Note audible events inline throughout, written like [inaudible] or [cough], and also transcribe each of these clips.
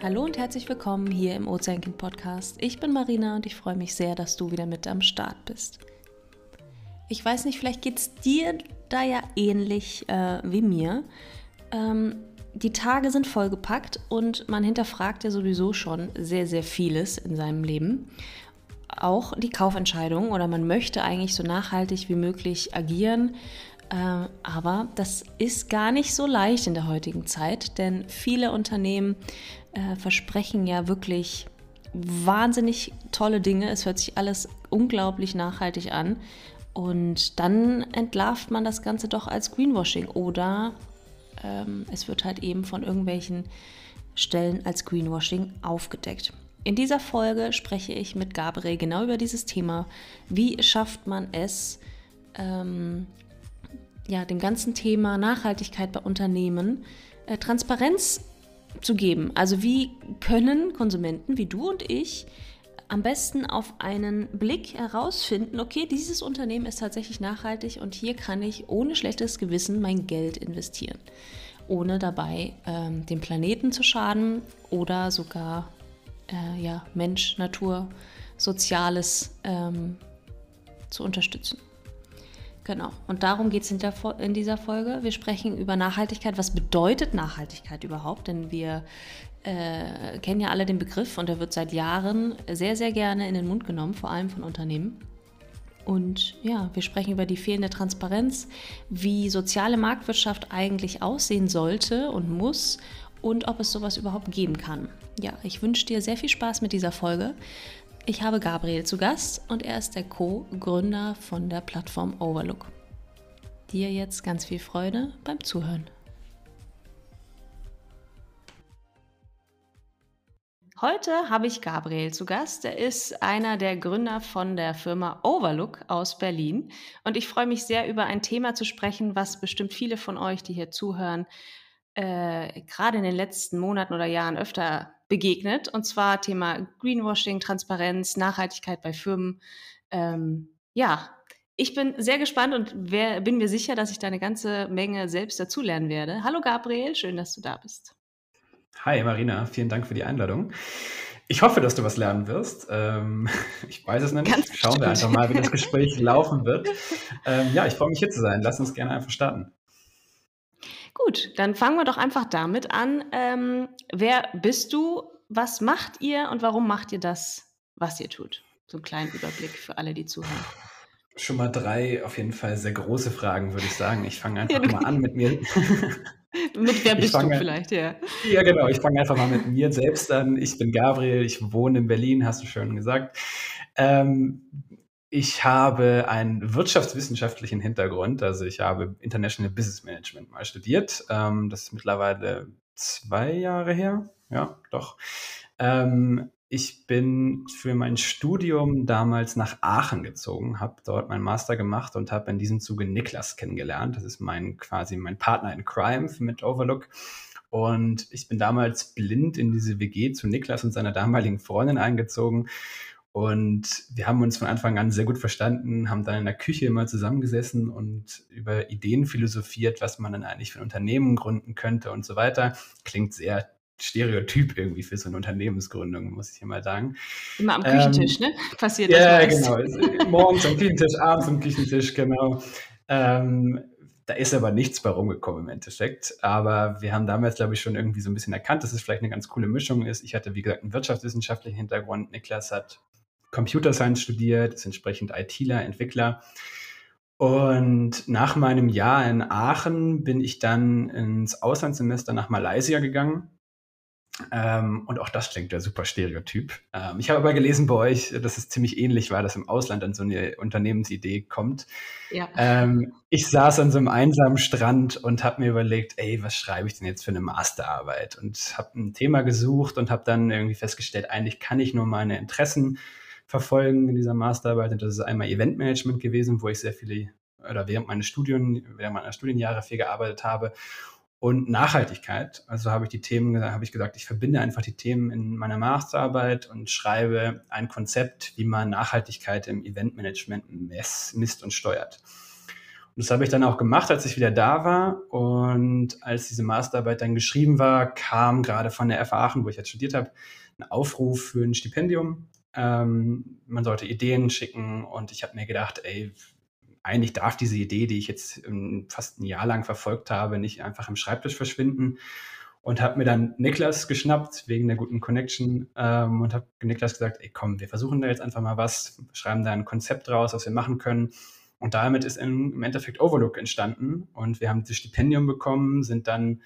Hallo und herzlich willkommen hier im Ozeankind Podcast. Ich bin Marina und ich freue mich sehr, dass du wieder mit am Start bist. Ich weiß nicht, vielleicht geht es dir da ja ähnlich äh, wie mir. Ähm, die Tage sind vollgepackt und man hinterfragt ja sowieso schon sehr, sehr vieles in seinem Leben. Auch die Kaufentscheidung oder man möchte eigentlich so nachhaltig wie möglich agieren. Äh, aber das ist gar nicht so leicht in der heutigen Zeit, denn viele Unternehmen äh, versprechen ja wirklich wahnsinnig tolle Dinge. Es hört sich alles unglaublich nachhaltig an. Und dann entlarvt man das Ganze doch als Greenwashing oder ähm, es wird halt eben von irgendwelchen Stellen als Greenwashing aufgedeckt. In dieser Folge spreche ich mit Gabriel genau über dieses Thema. Wie schafft man es, ähm, ja, dem ganzen Thema Nachhaltigkeit bei Unternehmen äh, Transparenz zu geben? Also wie können Konsumenten wie du und ich am besten auf einen Blick herausfinden, okay, dieses Unternehmen ist tatsächlich nachhaltig und hier kann ich ohne schlechtes Gewissen mein Geld investieren, ohne dabei ähm, dem Planeten zu schaden oder sogar äh, ja, Mensch, Natur, Soziales ähm, zu unterstützen. Genau, und darum geht es in, in, dieser Folge. Wir sprechen über Nachhaltigkeit. Was bedeutet Nachhaltigkeit überhaupt? Denn wir äh, kennen ja alle den Begriff und er wird seit Jahren sehr, sehr gerne in den Mund genommen, vor allem von Unternehmen. Und ja, wir sprechen über die fehlende Transparenz, wie soziale Marktwirtschaft eigentlich aussehen sollte und muss und ob es sowas überhaupt geben kann. Ja, ich wünsche dir sehr viel Spaß mit dieser Folge. Ich habe Gabriel zu Gast und er ist der Co-Gründer von der Plattform Overlook. Dir jetzt ganz viel Freude beim Zuhören. Heute habe ich Gabriel zu Gast. Er ist einer der Gründer von der Firma Overlook aus Berlin. Und ich freue mich sehr, über ein Thema zu sprechen, was bestimmt viele von euch, die hier zuhören, äh, gerade in den letzten Monaten oder Jahren öfter begegnet. Und zwar Thema Greenwashing, Transparenz, Nachhaltigkeit bei Firmen. Ähm, ja, ich bin sehr gespannt und wer, bin mir sicher, dass ich da eine ganze Menge selbst dazulernen werde. Hallo Gabriel, schön, dass du da bist. Hi Marina, vielen Dank für die Einladung. Ich hoffe, dass du was lernen wirst. Ähm, [laughs] ich weiß es noch nicht. Ganz Schauen wir einfach mal, wie das [laughs] Gespräch laufen wird. Ähm, ja, ich freue mich hier zu sein. Lass uns gerne einfach starten. Gut, dann fangen wir doch einfach damit an. Ähm, wer bist du? Was macht ihr und warum macht ihr das, was ihr tut? So einen kleinen Überblick für alle, die zuhören. Schon mal drei auf jeden Fall sehr große Fragen, würde ich sagen. Ich fange [laughs] einfach ja, mal an mit mir. [laughs] Mit wer bist fange, du vielleicht, ja. Ja, genau. Ich fange einfach mal mit mir selbst an. Ich bin Gabriel, ich wohne in Berlin, hast du schon gesagt. Ähm, ich habe einen wirtschaftswissenschaftlichen Hintergrund. Also ich habe International Business Management mal studiert. Ähm, das ist mittlerweile zwei Jahre her. Ja, doch. Ähm, ich bin für mein Studium damals nach Aachen gezogen, habe dort meinen Master gemacht und habe in diesem Zuge Niklas kennengelernt. Das ist mein quasi mein Partner in Crime mit Overlook. Und ich bin damals blind in diese WG zu Niklas und seiner damaligen Freundin eingezogen. Und wir haben uns von Anfang an sehr gut verstanden, haben dann in der Küche immer zusammengesessen und über Ideen philosophiert, was man dann eigentlich für ein Unternehmen gründen könnte und so weiter. Klingt sehr Stereotyp irgendwie für so eine Unternehmensgründung, muss ich hier mal sagen. Immer am Küchentisch, ähm, ne? Passiert ja, das. Ja, genau. Morgens am Küchentisch, [laughs] abends am Küchentisch, genau. Ähm, da ist aber nichts bei rumgekommen im Endeffekt. Aber wir haben damals, glaube ich, schon irgendwie so ein bisschen erkannt, dass es vielleicht eine ganz coole Mischung ist. Ich hatte, wie gesagt, einen wirtschaftswissenschaftlichen Hintergrund. Niklas hat Computer Science studiert, ist entsprechend ITler, Entwickler. Und nach meinem Jahr in Aachen bin ich dann ins Auslandssemester nach Malaysia gegangen ähm, und auch das klingt ja super Stereotyp. Ähm, ich habe aber gelesen bei euch, dass es ziemlich ähnlich war, dass im Ausland an so eine Unternehmensidee kommt. Ja. Ähm, ich saß an so einem einsamen Strand und habe mir überlegt, ey, was schreibe ich denn jetzt für eine Masterarbeit? Und habe ein Thema gesucht und habe dann irgendwie festgestellt, eigentlich kann ich nur meine Interessen verfolgen in dieser Masterarbeit. Und das ist einmal Eventmanagement gewesen, wo ich sehr viele oder während meines Studien, während meiner Studienjahre viel gearbeitet habe und Nachhaltigkeit. Also habe ich die Themen, habe ich gesagt, ich verbinde einfach die Themen in meiner Masterarbeit und schreibe ein Konzept, wie man Nachhaltigkeit im Eventmanagement misst und steuert. Und das habe ich dann auch gemacht, als ich wieder da war. Und als diese Masterarbeit dann geschrieben war, kam gerade von der FA Aachen, wo ich jetzt studiert habe, ein Aufruf für ein Stipendium. Ähm, man sollte Ideen schicken und ich habe mir gedacht, ey, eigentlich darf diese Idee, die ich jetzt fast ein Jahr lang verfolgt habe, nicht einfach im Schreibtisch verschwinden. Und habe mir dann Niklas geschnappt wegen der guten Connection ähm, und habe Niklas gesagt, ey komm, wir versuchen da jetzt einfach mal was, schreiben da ein Konzept draus, was wir machen können. Und damit ist im Endeffekt Overlook entstanden und wir haben das Stipendium bekommen, sind dann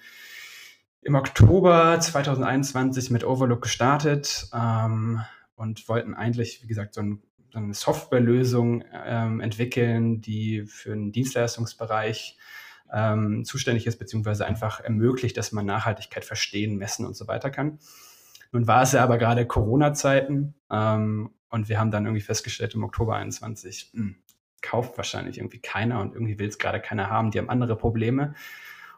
im Oktober 2021 mit Overlook gestartet ähm, und wollten eigentlich, wie gesagt, so ein eine Softwarelösung ähm, entwickeln, die für den Dienstleistungsbereich ähm, zuständig ist, beziehungsweise einfach ermöglicht, dass man Nachhaltigkeit verstehen, messen und so weiter kann. Nun war es ja aber gerade Corona-Zeiten ähm, und wir haben dann irgendwie festgestellt im Oktober 21, mh, hm, kauft wahrscheinlich irgendwie keiner und irgendwie will es gerade keiner haben, die haben andere Probleme.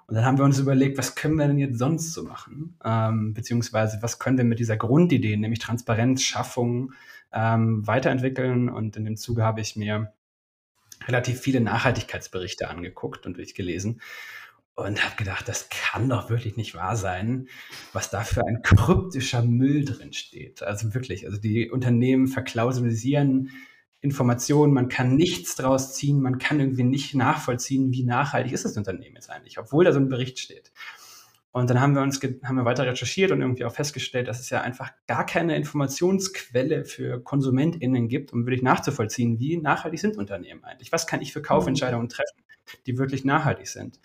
Und dann haben wir uns überlegt, was können wir denn jetzt sonst so machen? Ähm, beziehungsweise was können wir mit dieser Grundidee, nämlich Transparenz, Schaffung, ähm, weiterentwickeln. Und in dem Zuge habe ich mir relativ viele Nachhaltigkeitsberichte angeguckt und durchgelesen und habe gedacht, das kann doch wirklich nicht wahr sein, was da für ein kryptischer Müll drin steht. Also wirklich, also die Unternehmen verklausulisieren Informationen, man kann nichts draus ziehen, man kann irgendwie nicht nachvollziehen, wie nachhaltig ist das Unternehmen jetzt eigentlich, obwohl da so ein Bericht steht. Und dann haben wir uns haben wir weiter recherchiert und irgendwie auch festgestellt, dass es ja einfach gar keine Informationsquelle für KonsumentInnen gibt, um wirklich nachzuvollziehen, wie nachhaltig sind Unternehmen eigentlich. Was kann ich für Kaufentscheidungen treffen, die wirklich nachhaltig sind?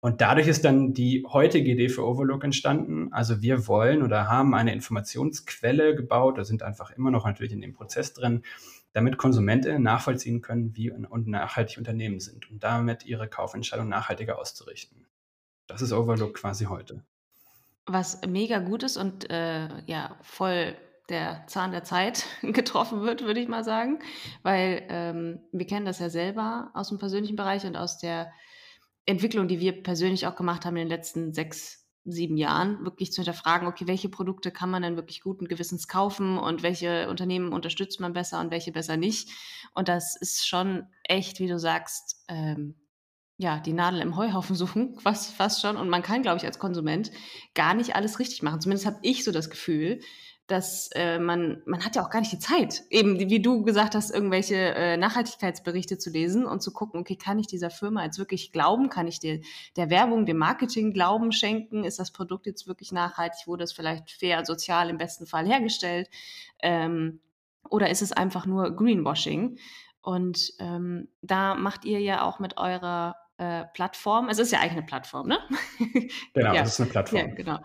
Und dadurch ist dann die heutige Idee für Overlook entstanden. Also wir wollen oder haben eine Informationsquelle gebaut, da sind einfach immer noch natürlich in dem Prozess drin, damit KonsumentInnen nachvollziehen können, wie und nachhaltig Unternehmen sind und damit ihre Kaufentscheidung nachhaltiger auszurichten. Das ist Overlook quasi heute. Was mega gut ist und äh, ja, voll der Zahn der Zeit [laughs] getroffen wird, würde ich mal sagen. Weil ähm, wir kennen das ja selber aus dem persönlichen Bereich und aus der Entwicklung, die wir persönlich auch gemacht haben in den letzten sechs, sieben Jahren, wirklich zu hinterfragen, okay, welche Produkte kann man denn wirklich guten Gewissens kaufen und welche Unternehmen unterstützt man besser und welche besser nicht. Und das ist schon echt, wie du sagst, ähm, ja, die Nadel im Heuhaufen [laughs] suchen, fast, fast schon. Und man kann, glaube ich, als Konsument gar nicht alles richtig machen. Zumindest habe ich so das Gefühl, dass äh, man, man hat ja auch gar nicht die Zeit, eben wie du gesagt hast, irgendwelche äh, Nachhaltigkeitsberichte zu lesen und zu gucken, okay, kann ich dieser Firma jetzt wirklich glauben? Kann ich der, der Werbung, dem Marketing Glauben schenken? Ist das Produkt jetzt wirklich nachhaltig? Wurde es vielleicht fair, sozial im besten Fall hergestellt? Ähm, oder ist es einfach nur Greenwashing? Und ähm, da macht ihr ja auch mit eurer äh, Plattform. Es ist ja eigentlich eine Plattform, ne? [laughs] Genau, ja. es ist eine Plattform. Ja, genau.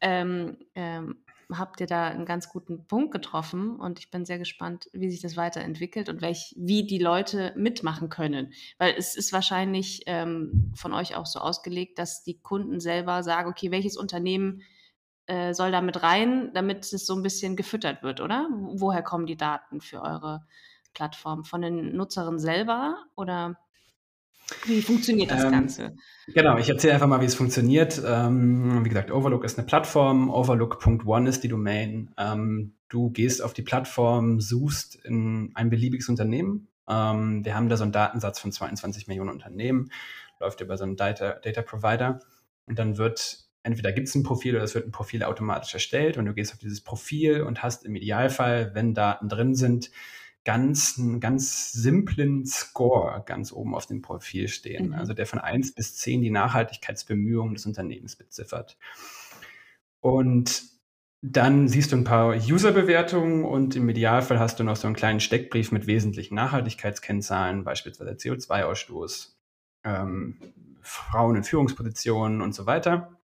Ähm, ähm, habt ihr da einen ganz guten Punkt getroffen und ich bin sehr gespannt, wie sich das weiterentwickelt und welch, wie die Leute mitmachen können. Weil es ist wahrscheinlich ähm, von euch auch so ausgelegt, dass die Kunden selber sagen, okay, welches Unternehmen äh, soll da mit rein, damit es so ein bisschen gefüttert wird, oder? Woher kommen die Daten für eure Plattform? Von den Nutzerinnen selber oder? Wie funktioniert das ähm, Ganze? Genau, ich erzähle einfach mal, wie es funktioniert. Ähm, wie gesagt, Overlook ist eine Plattform, overlook.one ist die Domain. Ähm, du gehst auf die Plattform, suchst in ein beliebiges Unternehmen. Ähm, wir haben da so einen Datensatz von 22 Millionen Unternehmen, läuft über so einen Data, Data Provider und dann wird entweder gibt es ein Profil oder es wird ein Profil automatisch erstellt und du gehst auf dieses Profil und hast im Idealfall, wenn Daten drin sind, ganz, einen ganz simplen Score ganz oben auf dem Profil stehen. Mhm. Also der von 1 bis 10 die Nachhaltigkeitsbemühungen des Unternehmens beziffert. Und dann siehst du ein paar User-Bewertungen und im Idealfall hast du noch so einen kleinen Steckbrief mit wesentlichen Nachhaltigkeitskennzahlen, beispielsweise CO2-Ausstoß, ähm, Frauen in Führungspositionen und so weiter.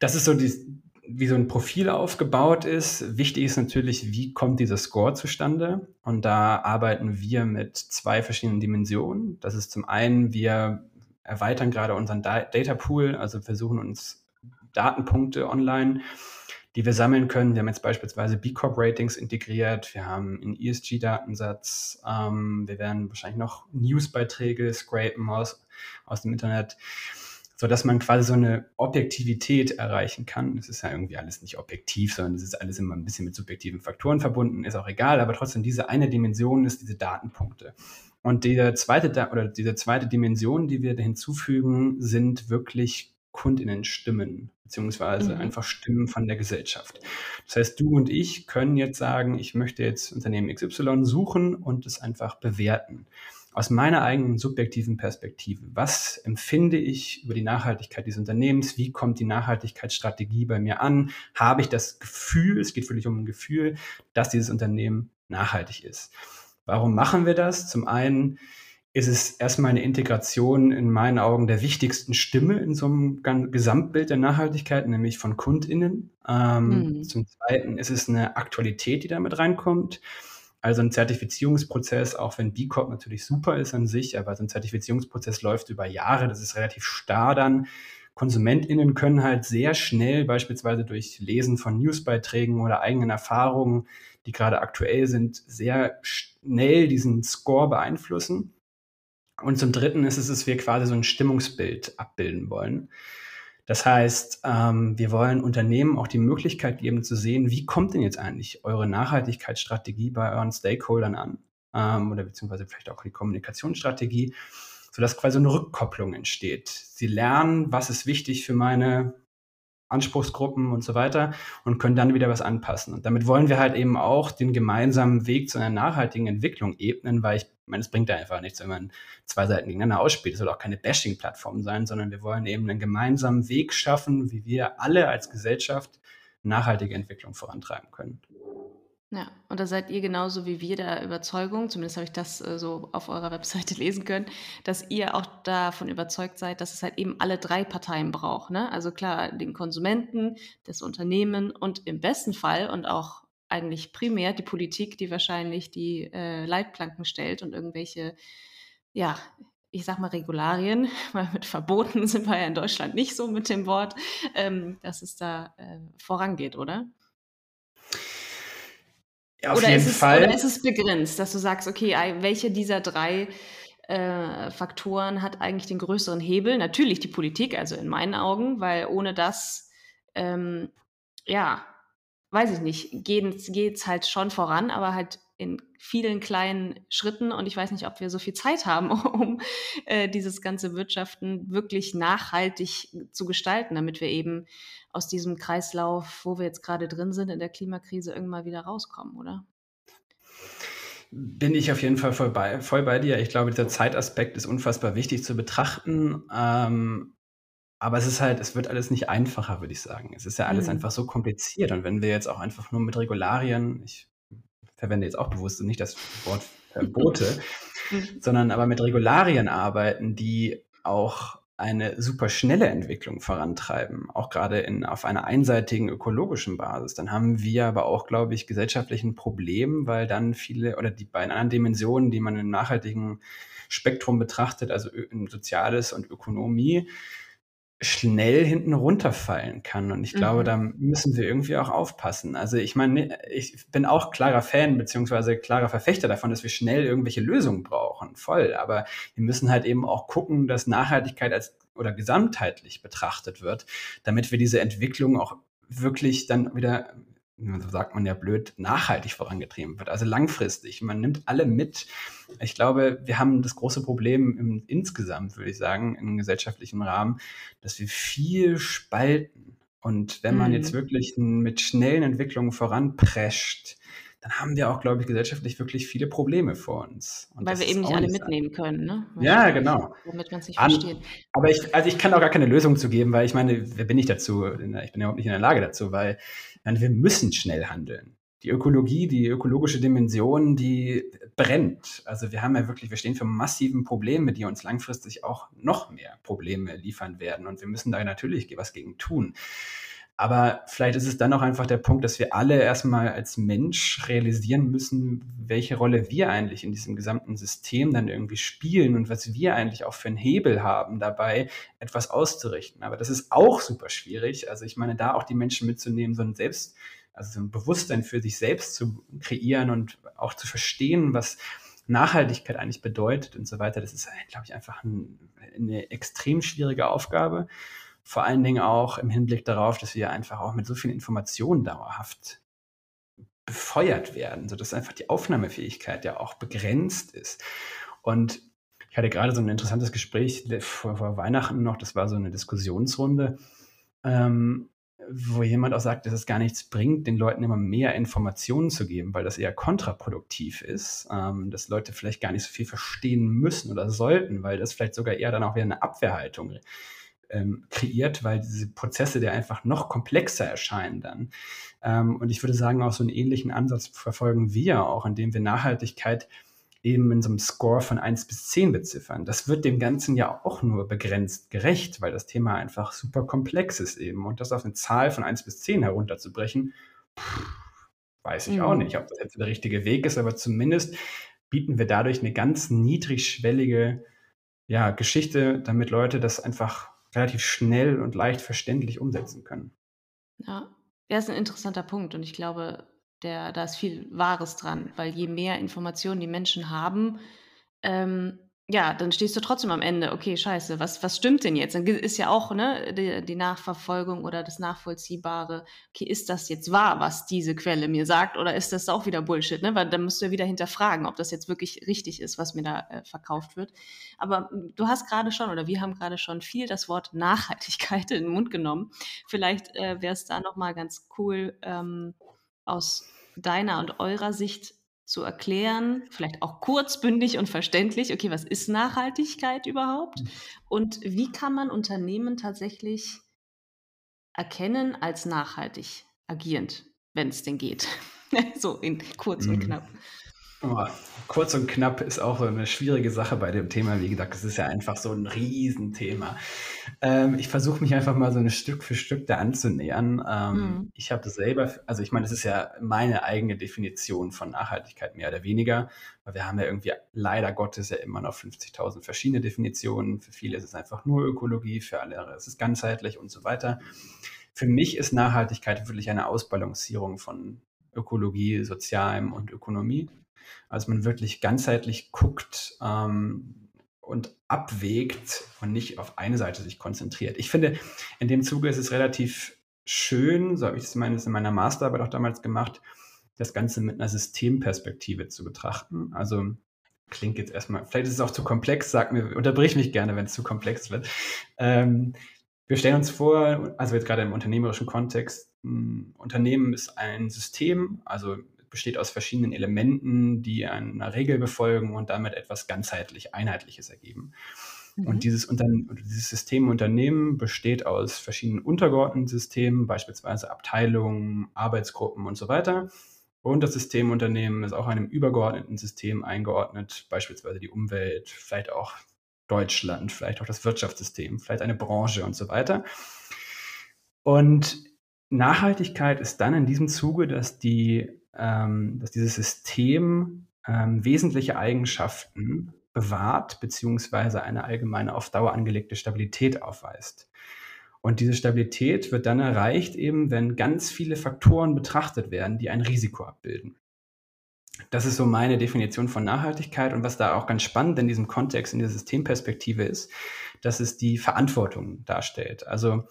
Das ist so die, wie so ein Profil aufgebaut ist. Wichtig ist natürlich, wie kommt dieser Score zustande? Und da arbeiten wir mit zwei verschiedenen Dimensionen. Das ist zum einen, wir erweitern gerade unseren Data Pool, also versuchen uns Datenpunkte online, die wir sammeln können. Wir haben jetzt beispielsweise B Corp Ratings integriert. Wir haben einen ESG-Datensatz. Ähm, wir werden wahrscheinlich noch Newsbeiträge scrapen aus, aus dem Internet sodass man quasi so eine Objektivität erreichen kann. Es ist ja irgendwie alles nicht objektiv, sondern es ist alles immer ein bisschen mit subjektiven Faktoren verbunden, ist auch egal, aber trotzdem diese eine Dimension ist diese Datenpunkte. Und diese zweite, oder diese zweite Dimension, die wir hinzufügen, sind wirklich KundInnen-Stimmen, beziehungsweise mhm. einfach Stimmen von der Gesellschaft. Das heißt, du und ich können jetzt sagen, ich möchte jetzt Unternehmen XY suchen und es einfach bewerten. Aus meiner eigenen subjektiven Perspektive, was empfinde ich über die Nachhaltigkeit dieses Unternehmens? Wie kommt die Nachhaltigkeitsstrategie bei mir an? Habe ich das Gefühl, es geht wirklich um ein Gefühl, dass dieses Unternehmen nachhaltig ist? Warum machen wir das? Zum einen ist es erstmal eine Integration in meinen Augen der wichtigsten Stimme in so einem Gesamtbild der Nachhaltigkeit, nämlich von KundInnen. Ähm, mhm. Zum Zweiten ist es eine Aktualität, die damit reinkommt. Also ein Zertifizierungsprozess, auch wenn B Corp natürlich super ist an sich, aber so ein Zertifizierungsprozess läuft über Jahre, das ist relativ starr dann. KonsumentInnen können halt sehr schnell, beispielsweise durch Lesen von Newsbeiträgen oder eigenen Erfahrungen, die gerade aktuell sind, sehr schnell diesen Score beeinflussen. Und zum Dritten ist es, dass wir quasi so ein Stimmungsbild abbilden wollen. Das heißt, ähm, wir wollen Unternehmen auch die Möglichkeit geben zu sehen, wie kommt denn jetzt eigentlich eure Nachhaltigkeitsstrategie bei euren Stakeholdern an? Ähm, oder beziehungsweise vielleicht auch die Kommunikationsstrategie, sodass quasi eine Rückkopplung entsteht. Sie lernen, was ist wichtig für meine Anspruchsgruppen und so weiter und können dann wieder was anpassen. Und damit wollen wir halt eben auch den gemeinsamen Weg zu einer nachhaltigen Entwicklung ebnen, weil ich meine, es bringt da einfach nichts, wenn man zwei Seiten gegeneinander ausspielt. Es soll auch keine Bashing-Plattform sein, sondern wir wollen eben einen gemeinsamen Weg schaffen, wie wir alle als Gesellschaft nachhaltige Entwicklung vorantreiben können. Ja, und da seid ihr genauso wie wir der Überzeugung, zumindest habe ich das äh, so auf eurer [laughs] Webseite lesen können, dass ihr auch davon überzeugt seid, dass es halt eben alle drei Parteien braucht. Ne? Also klar, den Konsumenten, das Unternehmen und im besten Fall und auch eigentlich primär die Politik, die wahrscheinlich die äh, Leitplanken stellt und irgendwelche, ja, ich sag mal Regularien, [laughs] weil mit Verboten [laughs] sind wir ja in Deutschland nicht so mit dem Wort, ähm, dass es da äh, vorangeht, oder? Ja, auf oder jeden ist es, Fall. Oder ist es begrenzt, dass du sagst, okay, welche dieser drei äh, Faktoren hat eigentlich den größeren Hebel? Natürlich die Politik, also in meinen Augen, weil ohne das, ähm, ja, weiß ich nicht, geht es halt schon voran, aber halt in vielen kleinen Schritten und ich weiß nicht, ob wir so viel Zeit haben, [laughs] um äh, dieses ganze Wirtschaften wirklich nachhaltig zu gestalten, damit wir eben aus diesem Kreislauf, wo wir jetzt gerade drin sind in der Klimakrise, irgendwann wieder rauskommen, oder? Bin ich auf jeden Fall voll bei, voll bei dir. Ich glaube, dieser Zeitaspekt ist unfassbar wichtig zu betrachten. Ähm, aber es ist halt, es wird alles nicht einfacher, würde ich sagen. Es ist ja alles mhm. einfach so kompliziert. Und wenn wir jetzt auch einfach nur mit Regularien, ich verwende jetzt auch bewusst nicht das Wort [laughs] Verbote, sondern aber mit Regularien arbeiten, die auch eine super schnelle Entwicklung vorantreiben, auch gerade in, auf einer einseitigen ökologischen Basis, dann haben wir aber auch, glaube ich, gesellschaftlichen Problem, weil dann viele oder die beiden anderen Dimensionen, die man im nachhaltigen Spektrum betrachtet, also Soziales und Ökonomie, schnell hinten runterfallen kann. Und ich glaube, mhm. da müssen wir irgendwie auch aufpassen. Also ich meine, ich bin auch klarer Fan beziehungsweise klarer Verfechter davon, dass wir schnell irgendwelche Lösungen brauchen. Voll. Aber wir müssen halt eben auch gucken, dass Nachhaltigkeit als oder gesamtheitlich betrachtet wird, damit wir diese Entwicklung auch wirklich dann wieder so sagt man ja blöd, nachhaltig vorangetrieben wird, also langfristig. Man nimmt alle mit. Ich glaube, wir haben das große Problem im, insgesamt, würde ich sagen, im gesellschaftlichen Rahmen, dass wir viel spalten. Und wenn man mhm. jetzt wirklich mit schnellen Entwicklungen voranprescht, dann haben wir auch, glaube ich, gesellschaftlich wirklich viele Probleme vor uns. Und Weil wir eben nicht alle mitnehmen können, ne? Weil ja, genau. Damit man es nicht An, versteht. Aber ich, also ich kann auch gar keine Lösung zu geben, weil ich meine, wer bin ich dazu? Ich bin ja überhaupt nicht in der Lage dazu, weil meine, wir müssen schnell handeln. Die Ökologie, die ökologische Dimension, die brennt. Also wir haben ja wirklich, wir stehen für massiven Probleme, die uns langfristig auch noch mehr Probleme liefern werden. Und wir müssen da natürlich was gegen tun. Aber vielleicht ist es dann auch einfach der Punkt, dass wir alle erstmal als Mensch realisieren müssen, welche Rolle wir eigentlich in diesem gesamten System dann irgendwie spielen und was wir eigentlich auch für einen Hebel haben dabei, etwas auszurichten. Aber das ist auch super schwierig. Also ich meine, da auch die Menschen mitzunehmen, so ein Selbst, also so ein Bewusstsein für sich selbst zu kreieren und auch zu verstehen, was Nachhaltigkeit eigentlich bedeutet und so weiter, das ist, glaube ich, einfach ein, eine extrem schwierige Aufgabe. Vor allen Dingen auch im Hinblick darauf, dass wir einfach auch mit so vielen Informationen dauerhaft befeuert werden, sodass einfach die Aufnahmefähigkeit ja auch begrenzt ist. Und ich hatte gerade so ein interessantes Gespräch vor, vor Weihnachten noch, das war so eine Diskussionsrunde, ähm, wo jemand auch sagt, dass es gar nichts bringt, den Leuten immer mehr Informationen zu geben, weil das eher kontraproduktiv ist, ähm, dass Leute vielleicht gar nicht so viel verstehen müssen oder sollten, weil das vielleicht sogar eher dann auch wieder eine Abwehrhaltung ähm, kreiert, weil diese Prozesse der einfach noch komplexer erscheinen dann. Ähm, und ich würde sagen, auch so einen ähnlichen Ansatz verfolgen wir auch, indem wir Nachhaltigkeit eben in so einem Score von 1 bis 10 beziffern. Das wird dem Ganzen ja auch nur begrenzt gerecht, weil das Thema einfach super komplex ist eben. Und das auf eine Zahl von 1 bis 10 herunterzubrechen, pff, weiß ich mhm. auch nicht, ob das jetzt der richtige Weg ist, aber zumindest bieten wir dadurch eine ganz niedrigschwellige ja, Geschichte, damit Leute das einfach relativ schnell und leicht verständlich umsetzen können. Ja, das ist ein interessanter Punkt und ich glaube, der, da ist viel Wahres dran, weil je mehr Informationen die Menschen haben, ähm, ja, dann stehst du trotzdem am Ende, okay, scheiße, was, was stimmt denn jetzt? Dann ist ja auch ne, die, die Nachverfolgung oder das Nachvollziehbare, okay, ist das jetzt wahr, was diese Quelle mir sagt, oder ist das auch wieder Bullshit? Ne? Weil dann musst du ja wieder hinterfragen, ob das jetzt wirklich richtig ist, was mir da äh, verkauft wird. Aber du hast gerade schon, oder wir haben gerade schon viel das Wort Nachhaltigkeit in den Mund genommen. Vielleicht äh, wäre es da nochmal ganz cool, ähm, aus deiner und eurer Sicht zu erklären, vielleicht auch kurzbündig und verständlich, okay, was ist Nachhaltigkeit überhaupt? Mhm. Und wie kann man Unternehmen tatsächlich erkennen als nachhaltig agierend, wenn es denn geht? [laughs] so in kurz und mhm. knapp. Kurz und knapp ist auch so eine schwierige Sache bei dem Thema. Wie gesagt, es ist ja einfach so ein Riesenthema. Ähm, ich versuche mich einfach mal so ein Stück für Stück da anzunähern. Ähm, mhm. Ich habe das selber, also ich meine, das ist ja meine eigene Definition von Nachhaltigkeit mehr oder weniger, weil wir haben ja irgendwie leider Gottes ja immer noch 50.000 verschiedene Definitionen. Für viele ist es einfach nur Ökologie, für alle ist es ganzheitlich und so weiter. Für mich ist Nachhaltigkeit wirklich eine Ausbalancierung von Ökologie, Sozialem und Ökonomie. Also man wirklich ganzheitlich guckt ähm, und abwägt und nicht auf eine Seite sich konzentriert. Ich finde, in dem Zuge ist es relativ schön, so habe ich es in meiner Masterarbeit auch damals gemacht, das Ganze mit einer Systemperspektive zu betrachten. Also klingt jetzt erstmal, vielleicht ist es auch zu komplex, sag mir, unterbrich mich gerne, wenn es zu komplex wird. Ähm, wir stellen uns vor, also jetzt gerade im unternehmerischen Kontext, ein Unternehmen ist ein System, also besteht aus verschiedenen Elementen, die einer Regel befolgen und damit etwas ganzheitlich Einheitliches ergeben. Mhm. Und dieses, dieses System Unternehmen besteht aus verschiedenen untergeordneten Systemen, beispielsweise Abteilungen, Arbeitsgruppen und so weiter. Und das Systemunternehmen ist auch einem übergeordneten System eingeordnet, beispielsweise die Umwelt, vielleicht auch Deutschland, vielleicht auch das Wirtschaftssystem, vielleicht eine Branche und so weiter. Und Nachhaltigkeit ist dann in diesem Zuge, dass die dass dieses System ähm, wesentliche Eigenschaften bewahrt, beziehungsweise eine allgemeine auf Dauer angelegte Stabilität aufweist. Und diese Stabilität wird dann erreicht, eben wenn ganz viele Faktoren betrachtet werden, die ein Risiko abbilden. Das ist so meine Definition von Nachhaltigkeit und was da auch ganz spannend in diesem Kontext, in der Systemperspektive ist, dass es die Verantwortung darstellt. Also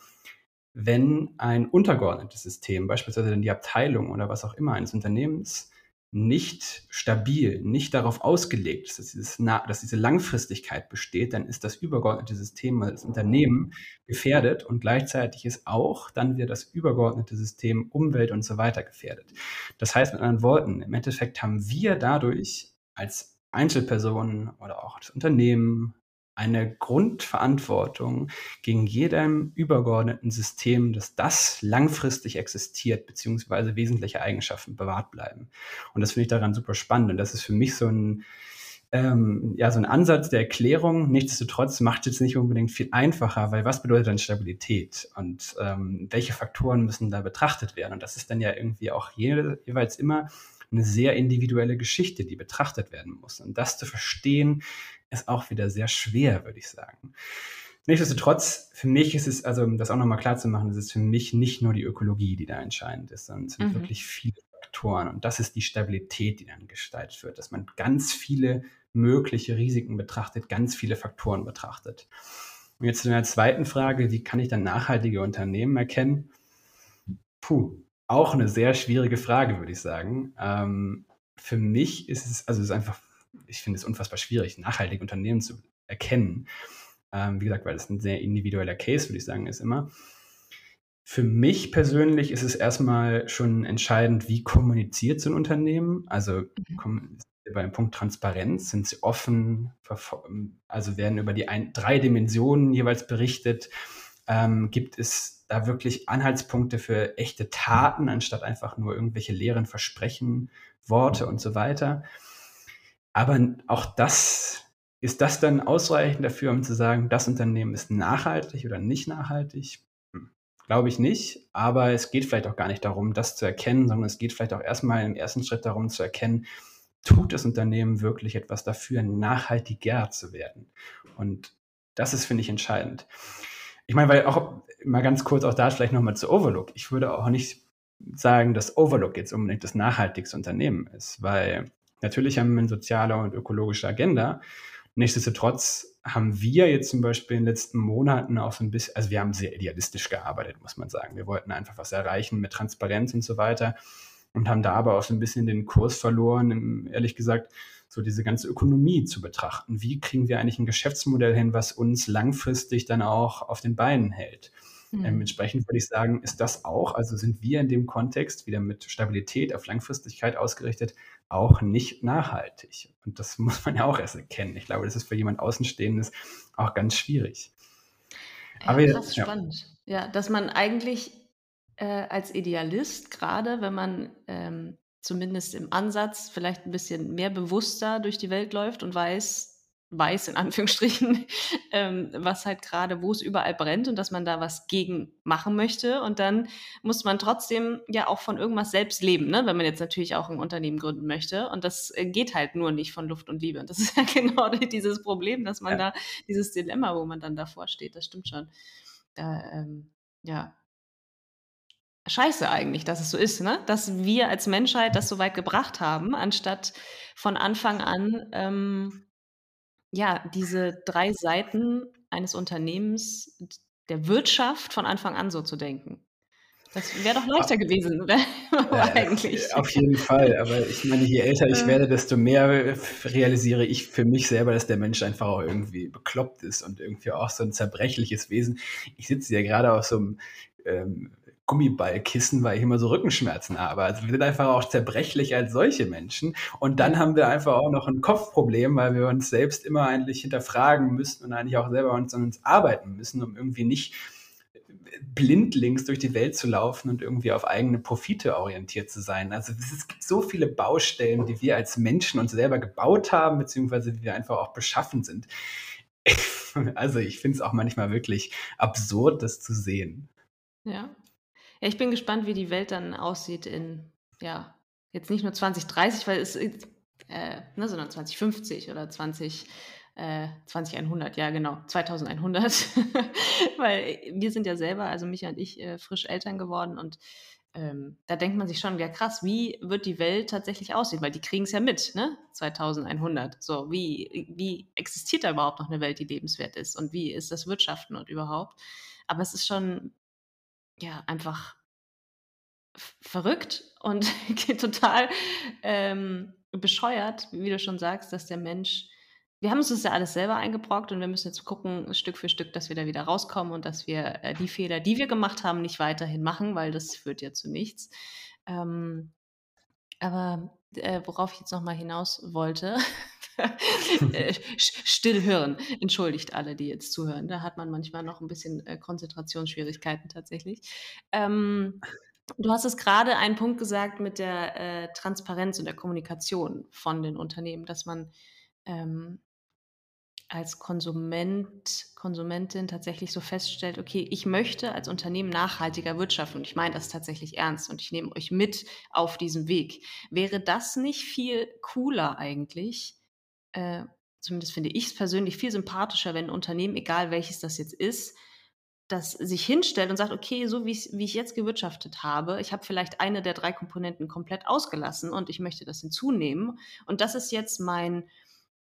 wenn ein untergeordnetes System, beispielsweise die Abteilung oder was auch immer eines Unternehmens, nicht stabil, nicht darauf ausgelegt ist, dass, dieses, dass diese Langfristigkeit besteht, dann ist das übergeordnete System, das Unternehmen gefährdet und gleichzeitig ist auch dann wieder das übergeordnete System Umwelt und so weiter gefährdet. Das heißt mit anderen Worten, im Endeffekt haben wir dadurch als Einzelpersonen oder auch das Unternehmen, eine Grundverantwortung gegen jedem übergeordneten System, dass das langfristig existiert, beziehungsweise wesentliche Eigenschaften bewahrt bleiben. Und das finde ich daran super spannend. Und das ist für mich so ein, ähm, ja, so ein Ansatz der Erklärung. Nichtsdestotrotz macht es nicht unbedingt viel einfacher, weil was bedeutet dann Stabilität und ähm, welche Faktoren müssen da betrachtet werden? Und das ist dann ja irgendwie auch jede, jeweils immer eine sehr individuelle Geschichte, die betrachtet werden muss. Und das zu verstehen, ist auch wieder sehr schwer, würde ich sagen. Nichtsdestotrotz, für mich ist es, also um das auch nochmal klar zu machen, ist es für mich nicht nur die Ökologie, die da entscheidend ist, sondern es sind mhm. wirklich viele Faktoren. Und das ist die Stabilität, die dann gestaltet wird, dass man ganz viele mögliche Risiken betrachtet, ganz viele Faktoren betrachtet. Und jetzt zu der zweiten Frage, wie kann ich dann nachhaltige Unternehmen erkennen? Puh, auch eine sehr schwierige Frage, würde ich sagen. Ähm, für mich ist es, also es ist einfach, ich finde es unfassbar schwierig, nachhaltige Unternehmen zu erkennen. Ähm, wie gesagt, weil das ein sehr individueller Case, würde ich sagen, ist immer. Für mich persönlich ist es erstmal schon entscheidend, wie kommuniziert so ein Unternehmen. Also mhm. bei dem Punkt Transparenz sind sie offen, also werden über die ein, drei Dimensionen jeweils berichtet. Ähm, gibt es da wirklich Anhaltspunkte für echte Taten, anstatt einfach nur irgendwelche leeren Versprechen, Worte und so weiter. Aber auch das ist das dann ausreichend dafür, um zu sagen, das Unternehmen ist nachhaltig oder nicht nachhaltig? Hm, glaube ich nicht, aber es geht vielleicht auch gar nicht darum, das zu erkennen, sondern es geht vielleicht auch erstmal im ersten Schritt darum zu erkennen, tut das Unternehmen wirklich etwas dafür, nachhaltiger zu werden? Und das ist, finde ich, entscheidend. Ich meine, weil auch mal ganz kurz auch da vielleicht nochmal zu Overlook. Ich würde auch nicht sagen, dass Overlook jetzt unbedingt das nachhaltigste Unternehmen ist, weil natürlich haben wir eine soziale und ökologische Agenda Nichtsdestotrotz haben wir jetzt zum Beispiel in den letzten Monaten auch so ein bisschen, also wir haben sehr idealistisch gearbeitet, muss man sagen. Wir wollten einfach was erreichen mit Transparenz und so weiter und haben da aber auch so ein bisschen den Kurs verloren, ehrlich gesagt, so diese ganze Ökonomie zu betrachten. Wie kriegen wir eigentlich ein Geschäftsmodell hin, was uns langfristig dann auch auf den Beinen hält? Mhm. Ähm, entsprechend würde ich sagen, ist das auch, also sind wir in dem Kontext wieder mit Stabilität auf Langfristigkeit ausgerichtet, auch nicht nachhaltig. Und das [laughs] muss man ja auch erst erkennen. Ich glaube, das ist für jemand Außenstehendes auch ganz schwierig. Aber ja, das ist ja. spannend. Ja, dass man eigentlich äh, als Idealist, gerade wenn man ähm, zumindest im Ansatz vielleicht ein bisschen mehr bewusster durch die Welt läuft und weiß, weiß, in Anführungsstrichen, [laughs] ähm, was halt gerade, wo es überall brennt und dass man da was gegen machen möchte. Und dann muss man trotzdem ja auch von irgendwas selbst leben, ne? wenn man jetzt natürlich auch ein Unternehmen gründen möchte. Und das äh, geht halt nur nicht von Luft und Liebe. Und das ist ja [laughs] genau dieses Problem, dass man ja. da, dieses Dilemma, wo man dann davor steht, das stimmt schon. Da, ähm, ja, scheiße eigentlich, dass es so ist, ne? Dass wir als Menschheit das so weit gebracht haben, anstatt von Anfang an ähm, ja, diese drei Seiten eines Unternehmens der Wirtschaft von Anfang an so zu denken. Das wäre doch leichter gewesen, [laughs] oder? Eigentlich. Auf jeden Fall. Aber ich meine, je älter ich werde, desto mehr realisiere ich für mich selber, dass der Mensch einfach auch irgendwie bekloppt ist und irgendwie auch so ein zerbrechliches Wesen. Ich sitze ja gerade auf so einem ähm, Gummiballkissen, weil ich immer so Rückenschmerzen habe. Also wir sind einfach auch zerbrechlich als solche Menschen. Und dann haben wir einfach auch noch ein Kopfproblem, weil wir uns selbst immer eigentlich hinterfragen müssen und eigentlich auch selber uns an uns arbeiten müssen, um irgendwie nicht blindlings durch die Welt zu laufen und irgendwie auf eigene Profite orientiert zu sein. Also es gibt so viele Baustellen, die wir als Menschen uns selber gebaut haben, beziehungsweise die wir einfach auch beschaffen sind. [laughs] Also ich finde es auch manchmal wirklich absurd, das zu sehen. Ja, ja, ich bin gespannt, wie die Welt dann aussieht in, ja, jetzt nicht nur 2030, weil es, äh, ne, sondern 2050 oder 20, äh, 2100, ja genau, 2100. [laughs] weil wir sind ja selber, also Micha und ich, äh, frisch Eltern geworden und ähm, da denkt man sich schon, ja krass, wie wird die Welt tatsächlich aussehen? Weil die kriegen es ja mit, ne? 2100. So, wie, wie existiert da überhaupt noch eine Welt, die lebenswert ist? Und wie ist das Wirtschaften und überhaupt? Aber es ist schon ja, einfach verrückt und [laughs] total ähm, bescheuert, wie du schon sagst, dass der Mensch, wir haben uns das ja alles selber eingebrockt und wir müssen jetzt gucken, Stück für Stück, dass wir da wieder rauskommen und dass wir äh, die Fehler, die wir gemacht haben, nicht weiterhin machen, weil das führt ja zu nichts. Ähm, aber äh, worauf ich jetzt nochmal hinaus wollte, [laughs] [laughs] äh, still hören. Entschuldigt alle, die jetzt zuhören. Da hat man manchmal noch ein bisschen äh, Konzentrationsschwierigkeiten tatsächlich. Ähm, du hast es gerade einen Punkt gesagt mit der äh, Transparenz und der Kommunikation von den Unternehmen, dass man ähm, als Konsument, Konsumentin tatsächlich so feststellt, okay, ich möchte als Unternehmen nachhaltiger wirtschaften und ich meine das tatsächlich ernst und ich nehme euch mit auf diesem Weg. Wäre das nicht viel cooler eigentlich, äh, zumindest finde ich es persönlich viel sympathischer, wenn ein Unternehmen, egal welches das jetzt ist, das sich hinstellt und sagt, okay, so wie, wie ich jetzt gewirtschaftet habe, ich habe vielleicht eine der drei Komponenten komplett ausgelassen und ich möchte das hinzunehmen. Und das ist jetzt mein,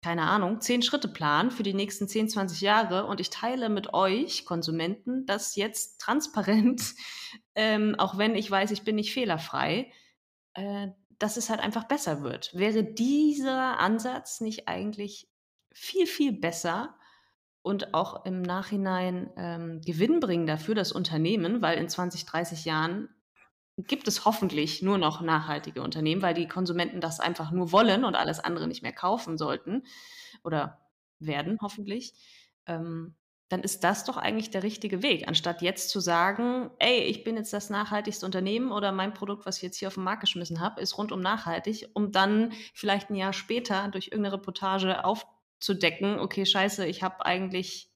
keine Ahnung, zehn Schritte Plan für die nächsten 10, 20 Jahre und ich teile mit euch Konsumenten das jetzt [laughs] transparent, ähm, auch wenn ich weiß, ich bin nicht fehlerfrei, äh, dass es halt einfach besser wird. Wäre dieser Ansatz nicht eigentlich viel, viel besser? und auch im Nachhinein ähm, gewinnbringender für das Unternehmen, weil in 20, 30 Jahren gibt es hoffentlich nur noch nachhaltige Unternehmen, weil die Konsumenten das einfach nur wollen und alles andere nicht mehr kaufen sollten oder werden, hoffentlich. Ähm, dann ist das doch eigentlich der richtige Weg, anstatt jetzt zu sagen, ey, ich bin jetzt das nachhaltigste Unternehmen oder mein Produkt, was ich jetzt hier auf den Markt geschmissen habe, ist rundum nachhaltig, um dann vielleicht ein Jahr später durch irgendeine Reportage auf zu decken, okay, scheiße, ich habe eigentlich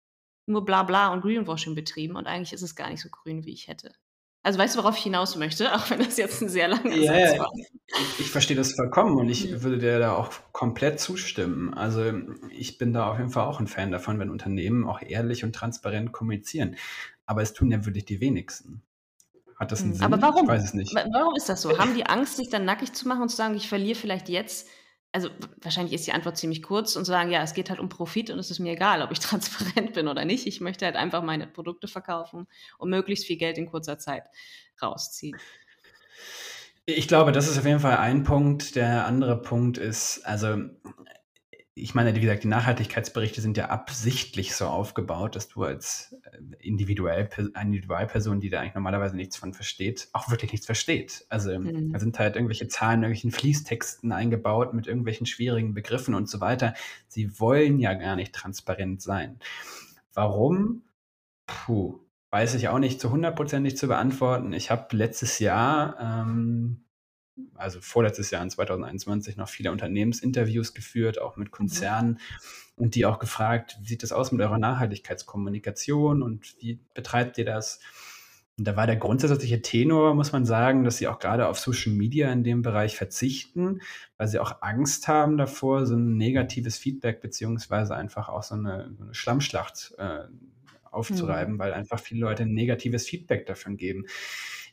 nur Blabla und Greenwashing betrieben und eigentlich ist es gar nicht so grün, wie ich hätte. Also weißt du, worauf ich hinaus möchte, auch wenn das jetzt ein sehr langer ja, Satz war. Ich, ich verstehe das vollkommen und ich mhm. würde dir da auch komplett zustimmen. Also ich bin da auf jeden Fall auch ein Fan davon, wenn Unternehmen auch ehrlich und transparent kommunizieren. Aber es tun ja wirklich die wenigsten. Hat das einen mhm. Sinn? Aber warum? Ich weiß es nicht. Warum ist das so? Haben die Angst, sich dann nackig zu machen und zu sagen, ich verliere vielleicht jetzt also wahrscheinlich ist die Antwort ziemlich kurz und sagen, ja, es geht halt um Profit und es ist mir egal, ob ich [laughs] transparent bin oder nicht. Ich möchte halt einfach meine Produkte verkaufen und möglichst viel Geld in kurzer Zeit rausziehen. Ich glaube, das ist auf jeden Fall ein Punkt. Der andere Punkt ist, also ich meine, wie gesagt, die Nachhaltigkeitsberichte sind ja absichtlich so aufgebaut, dass du als äh, individuell, Individualperson, die da eigentlich normalerweise nichts von versteht, auch wirklich nichts versteht. Also mhm. da sind halt irgendwelche Zahlen, irgendwelchen Fließtexten eingebaut mit irgendwelchen schwierigen Begriffen und so weiter. Sie wollen ja gar nicht transparent sein. Warum? Puh, weiß ich auch nicht zu hundertprozentig zu beantworten. Ich habe letztes Jahr ähm, also vorletztes Jahr in 2021 noch viele Unternehmensinterviews geführt, auch mit. Konzernen mhm. und die auch gefragt, wie sieht das aus mit eurer Nachhaltigkeitskommunikation und wie betreibt ihr das? Und da war der grundsätzliche Tenor, muss man sagen, dass sie auch gerade auf Social Media in dem Bereich verzichten, weil sie auch Angst haben davor, so ein negatives Feedback beziehungsweise einfach auch so eine, so eine Schlammschlacht äh, aufzureiben, mhm. weil einfach viele Leute ein negatives Feedback davon geben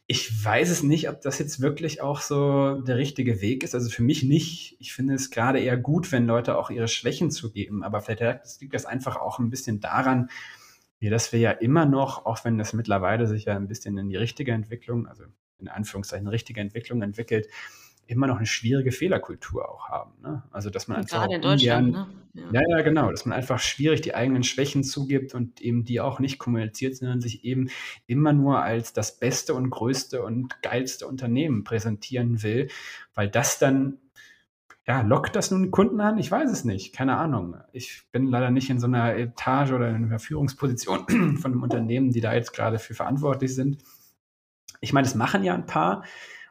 ich weiß es nicht, ob das jetzt wirklich auch so der richtige Weg ist. Also für mich nicht. Ich finde es gerade eher gut, wenn Leute auch ihre Schwächen zugeben. Aber vielleicht liegt das einfach auch ein bisschen daran, dass wir ja immer noch, auch wenn das mittlerweile sich ja ein bisschen in die richtige Entwicklung, also in Anführungszeichen richtige Entwicklung entwickelt, immer noch eine schwierige Fehlerkultur auch haben. Ne? Also dass man einfach gerade in Deutschland, ungern, ne? ja. ja. ja, genau, dass man einfach schwierig die eigenen Schwächen zugibt und eben die auch nicht kommuniziert, sondern sich eben immer nur als das beste und größte und geilste Unternehmen präsentieren will, weil das dann ja, lockt das nun Kunden an? Ich weiß es nicht. Keine Ahnung. Ich bin leider nicht in so einer Etage oder in einer Führungsposition [clears throat] von einem Unternehmen, die da jetzt gerade für verantwortlich sind. Ich meine, das machen ja ein paar.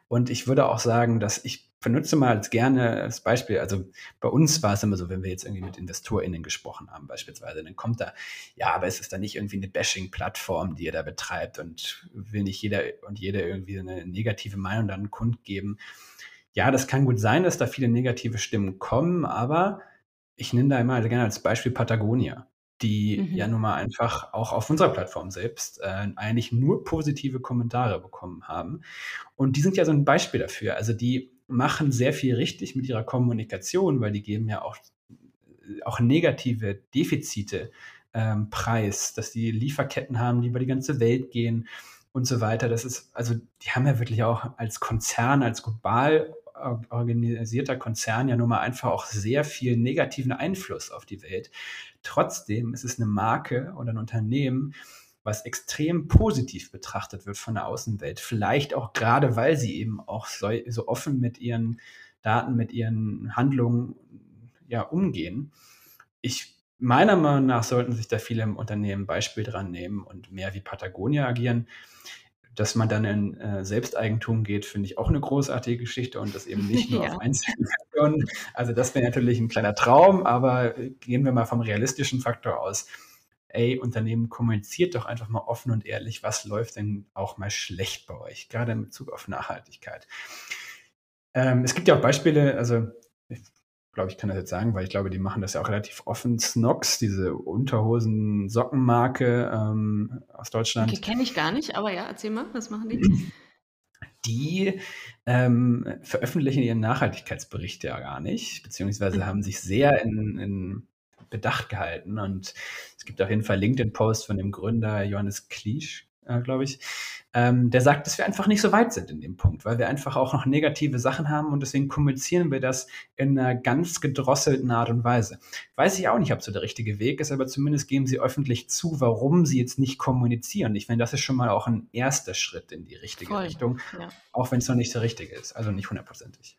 Und ich würde auch sagen, dass ich benutze mal als gerne als Beispiel, also bei uns war es immer so, wenn wir jetzt irgendwie mit InvestorInnen gesprochen haben, beispielsweise, dann kommt da, ja, aber es ist da nicht irgendwie eine Bashing-Plattform, die ihr da betreibt und will nicht jeder und jede irgendwie eine negative Meinung dann kundgeben. Ja, das kann gut sein, dass da viele negative Stimmen kommen, aber ich nehme da immer gerne als Beispiel Patagonia die mhm. ja nun mal einfach auch auf unserer Plattform selbst äh, eigentlich nur positive Kommentare bekommen haben. Und die sind ja so ein Beispiel dafür. Also die machen sehr viel richtig mit ihrer Kommunikation, weil die geben ja auch, auch negative Defizite ähm, preis, dass die Lieferketten haben, die über die ganze Welt gehen und so weiter. Das ist, also die haben ja wirklich auch als Konzern, als global organisierter Konzern ja nun mal einfach auch sehr viel negativen Einfluss auf die Welt. Trotzdem ist es eine Marke oder ein Unternehmen, was extrem positiv betrachtet wird von der Außenwelt. Vielleicht auch gerade, weil sie eben auch so, so offen mit ihren Daten, mit ihren Handlungen ja, umgehen. Ich meiner Meinung nach sollten sich da viele im Unternehmen Beispiel dran nehmen und mehr wie Patagonia agieren. Dass man dann in äh, Selbsteigentum geht, finde ich auch eine großartige Geschichte und das eben nicht [laughs] nur ja. auf einzelne Faktoren. Also das wäre natürlich ein kleiner Traum, aber gehen wir mal vom realistischen Faktor aus. Ey, Unternehmen, kommuniziert doch einfach mal offen und ehrlich, was läuft denn auch mal schlecht bei euch, gerade in Bezug auf Nachhaltigkeit. Ähm, es gibt ja auch Beispiele, also glaube ich, kann das jetzt sagen, weil ich glaube, die machen das ja auch relativ offen. Snox, diese Unterhosen-Sockenmarke ähm, aus Deutschland. Okay, kenne ich gar nicht, aber ja, erzähl mal, was machen die? Die ähm, veröffentlichen ihren Nachhaltigkeitsbericht ja gar nicht, beziehungsweise haben sich sehr in, in Bedacht gehalten. Und es gibt auf jeden Fall LinkedIn-Posts von dem Gründer Johannes Kliesch, äh, glaube ich, ähm, der sagt, dass wir einfach nicht so weit sind in dem Punkt, weil wir einfach auch noch negative Sachen haben und deswegen kommunizieren wir das in einer ganz gedrosselten Art und Weise. Weiß ich auch nicht, ob so der richtige Weg ist, aber zumindest geben sie öffentlich zu, warum sie jetzt nicht kommunizieren. Ich finde, das ist schon mal auch ein erster Schritt in die richtige Voll, Richtung, ja. auch wenn es noch nicht so richtig ist, also nicht hundertprozentig.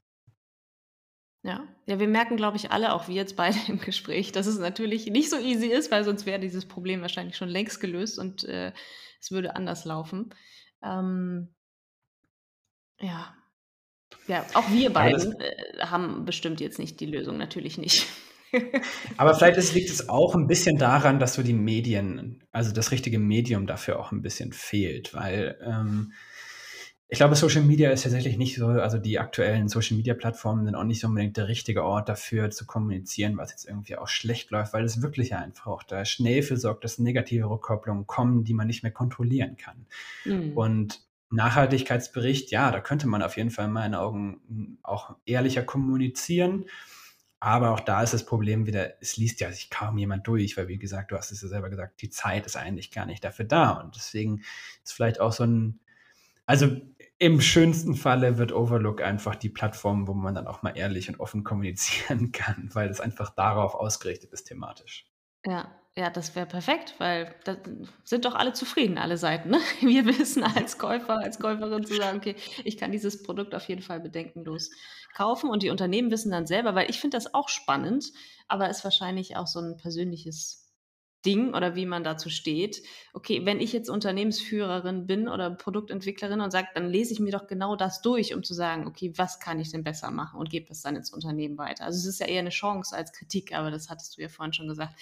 Ja. ja, wir merken, glaube ich, alle, auch wir jetzt beide [laughs] im Gespräch, dass es natürlich nicht so easy ist, weil sonst wäre dieses Problem wahrscheinlich schon längst gelöst und äh, es würde anders laufen. Ähm, ja. Ja, auch wir beiden äh, haben bestimmt jetzt nicht die Lösung, natürlich nicht. [laughs] Aber vielleicht ist, liegt es auch ein bisschen daran, dass so die Medien, also das richtige Medium dafür auch ein bisschen fehlt, weil ähm, ich glaube, Social Media ist tatsächlich nicht so, also die aktuellen Social Media Plattformen sind auch nicht so unbedingt der richtige Ort dafür zu kommunizieren, was jetzt irgendwie auch schlecht läuft, weil es wirklich einfach auch da schnell für sorgt, dass negative Rückkopplungen kommen, die man nicht mehr kontrollieren kann. Mhm. Und Nachhaltigkeitsbericht, ja, da könnte man auf jeden Fall in meinen Augen auch ehrlicher kommunizieren. Aber auch da ist das Problem wieder, es liest ja sich kaum jemand durch, weil wie gesagt, du hast es ja selber gesagt, die Zeit ist eigentlich gar nicht dafür da. Und deswegen ist vielleicht auch so ein, also im schönsten Falle wird Overlook einfach die Plattform, wo man dann auch mal ehrlich und offen kommunizieren [laughs] kann, weil es einfach darauf ausgerichtet ist thematisch. Ja, ja, das wäre perfekt, weil da sind doch alle zufrieden, alle Seiten. Ne? [laughs] Wir wissen als Käufer, als Käuferin zu sagen, okay, ich kann dieses Produkt auf jeden Fall bedenkenlos kaufen und die Unternehmen wissen dann selber, weil ich finde das auch spannend, aber ist wahrscheinlich auch so ein persönliches Ding oder wie man dazu steht. Okay, wenn ich jetzt Unternehmensführerin bin oder Produktentwicklerin und sage, dann lese ich mir doch genau das durch, um zu sagen, okay, was kann ich denn besser machen und gebe das dann ins Unternehmen weiter. Also es ist ja eher eine Chance als Kritik, aber das hattest du ja vorhin schon gesagt,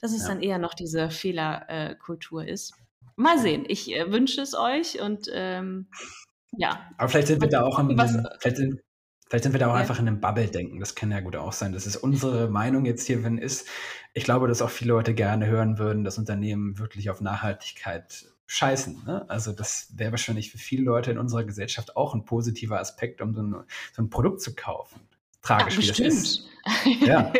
dass es ja. dann eher noch diese Fehlerkultur ist. Mal sehen, ich äh, wünsche es euch und ähm, ja. Aber vielleicht sind wir da auch an, was, vielleicht sind, Vielleicht sind wir da auch ja. einfach in einem Bubble-Denken. Das kann ja gut auch sein. Das ist unsere [laughs] Meinung jetzt hier, wenn ist. Ich glaube, dass auch viele Leute gerne hören würden, dass Unternehmen wirklich auf Nachhaltigkeit scheißen. Ne? Also das wäre wahrscheinlich für viele Leute in unserer Gesellschaft auch ein positiver Aspekt, um so ein, so ein Produkt zu kaufen tragisch, ja, wie [laughs] das ist. Ja,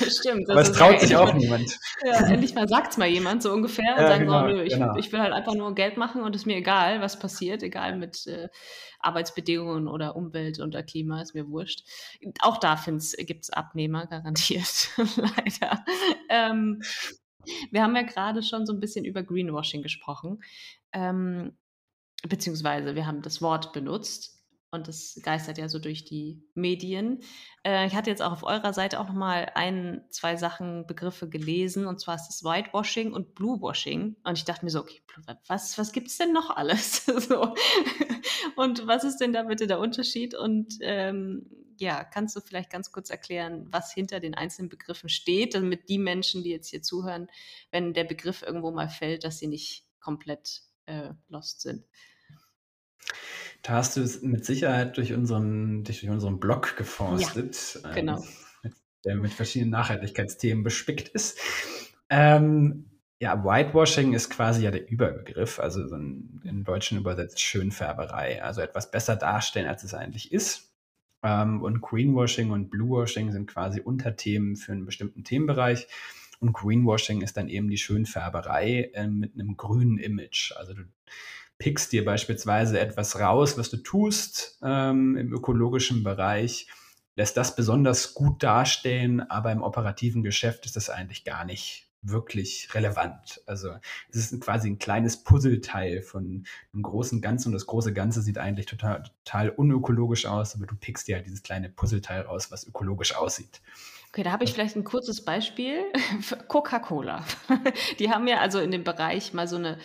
bestimmt. Aber es traut sich auch niemand. Ja, endlich mal sagt es mal jemand so ungefähr und ja, sagt, genau, so, nö, ich, genau. ich, will halt einfach nur Geld machen und es ist mir egal, was passiert, egal mit äh, Arbeitsbedingungen oder Umwelt oder Klima, ist mir wurscht. Auch da gibt es Abnehmer, garantiert, [laughs] leider. Ähm, wir haben ja gerade schon so ein bisschen über Greenwashing gesprochen. Ähm, beziehungsweise wir haben das Wort benutzt und das geistert ja so durch die Medien. Äh, ich hatte jetzt auch auf eurer Seite auch nochmal ein, zwei Sachen, Begriffe gelesen, und zwar ist das Whitewashing und Bluewashing. Und ich dachte mir so, okay, was, was gibt es denn noch alles? [laughs] so. Und was ist denn da bitte der Unterschied? Und ähm, ja, kannst du vielleicht ganz kurz erklären, was hinter den einzelnen Begriffen steht, damit die Menschen, die jetzt hier zuhören, wenn der Begriff irgendwo mal fällt, dass sie nicht komplett äh, lost sind? Da hast du es mit Sicherheit durch unseren, durch unseren Blog geforstet, ja, genau. ähm, der mit verschiedenen Nachhaltigkeitsthemen bespickt ist. Ähm, ja, Whitewashing ist quasi ja der Überbegriff, also so ein, in Deutschen übersetzt Schönfärberei, also etwas besser darstellen, als es eigentlich ist. Ähm, und Greenwashing und Bluewashing sind quasi Unterthemen für einen bestimmten Themenbereich. Und Greenwashing ist dann eben die Schönfärberei äh, mit einem grünen Image. Also du pickst dir beispielsweise etwas raus, was du tust ähm, im ökologischen Bereich, lässt das besonders gut darstellen, aber im operativen Geschäft ist das eigentlich gar nicht wirklich relevant. Also es ist quasi ein kleines Puzzleteil von einem großen Ganzen und das große Ganze sieht eigentlich total, total unökologisch aus, aber du pickst dir halt dieses kleine Puzzleteil raus, was ökologisch aussieht. Okay, da habe ich vielleicht ein kurzes Beispiel. [laughs] Coca-Cola. [laughs] Die haben ja also in dem Bereich mal so eine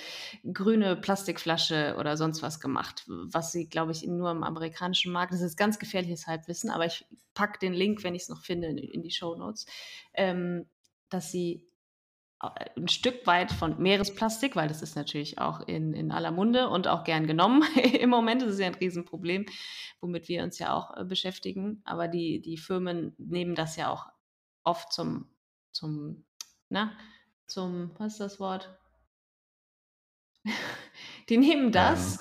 grüne Plastikflasche oder sonst was gemacht, was sie, glaube ich, nur im amerikanischen Markt, das ist ganz gefährliches Halbwissen, aber ich packe den Link, wenn ich es noch finde, in, die Show Notes, ähm, dass sie ein Stück weit von Meeresplastik, weil das ist natürlich auch in, in aller Munde und auch gern genommen [laughs] im Moment. Das ist ja ein Riesenproblem, womit wir uns ja auch äh, beschäftigen. Aber die, die Firmen nehmen das ja auch oft zum, zum, na, zum, was ist das Wort? [laughs] die nehmen das,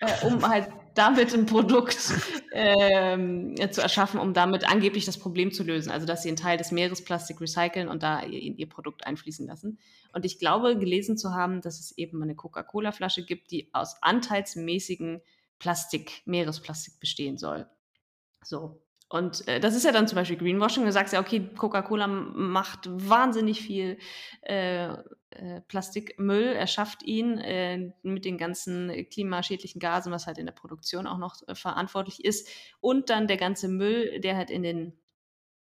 ähm. äh, um halt damit ein Produkt ähm, zu erschaffen, um damit angeblich das Problem zu lösen. Also, dass sie einen Teil des Meeresplastik recyceln und da ihr, ihr Produkt einfließen lassen. Und ich glaube, gelesen zu haben, dass es eben eine Coca-Cola-Flasche gibt, die aus anteilsmäßigen Plastik, Meeresplastik bestehen soll. So. Und äh, das ist ja dann zum Beispiel Greenwashing. Du sagst ja, okay, Coca-Cola macht wahnsinnig viel äh, äh, Plastikmüll, erschafft ihn äh, mit den ganzen klimaschädlichen Gasen, was halt in der Produktion auch noch äh, verantwortlich ist. Und dann der ganze Müll, der halt in den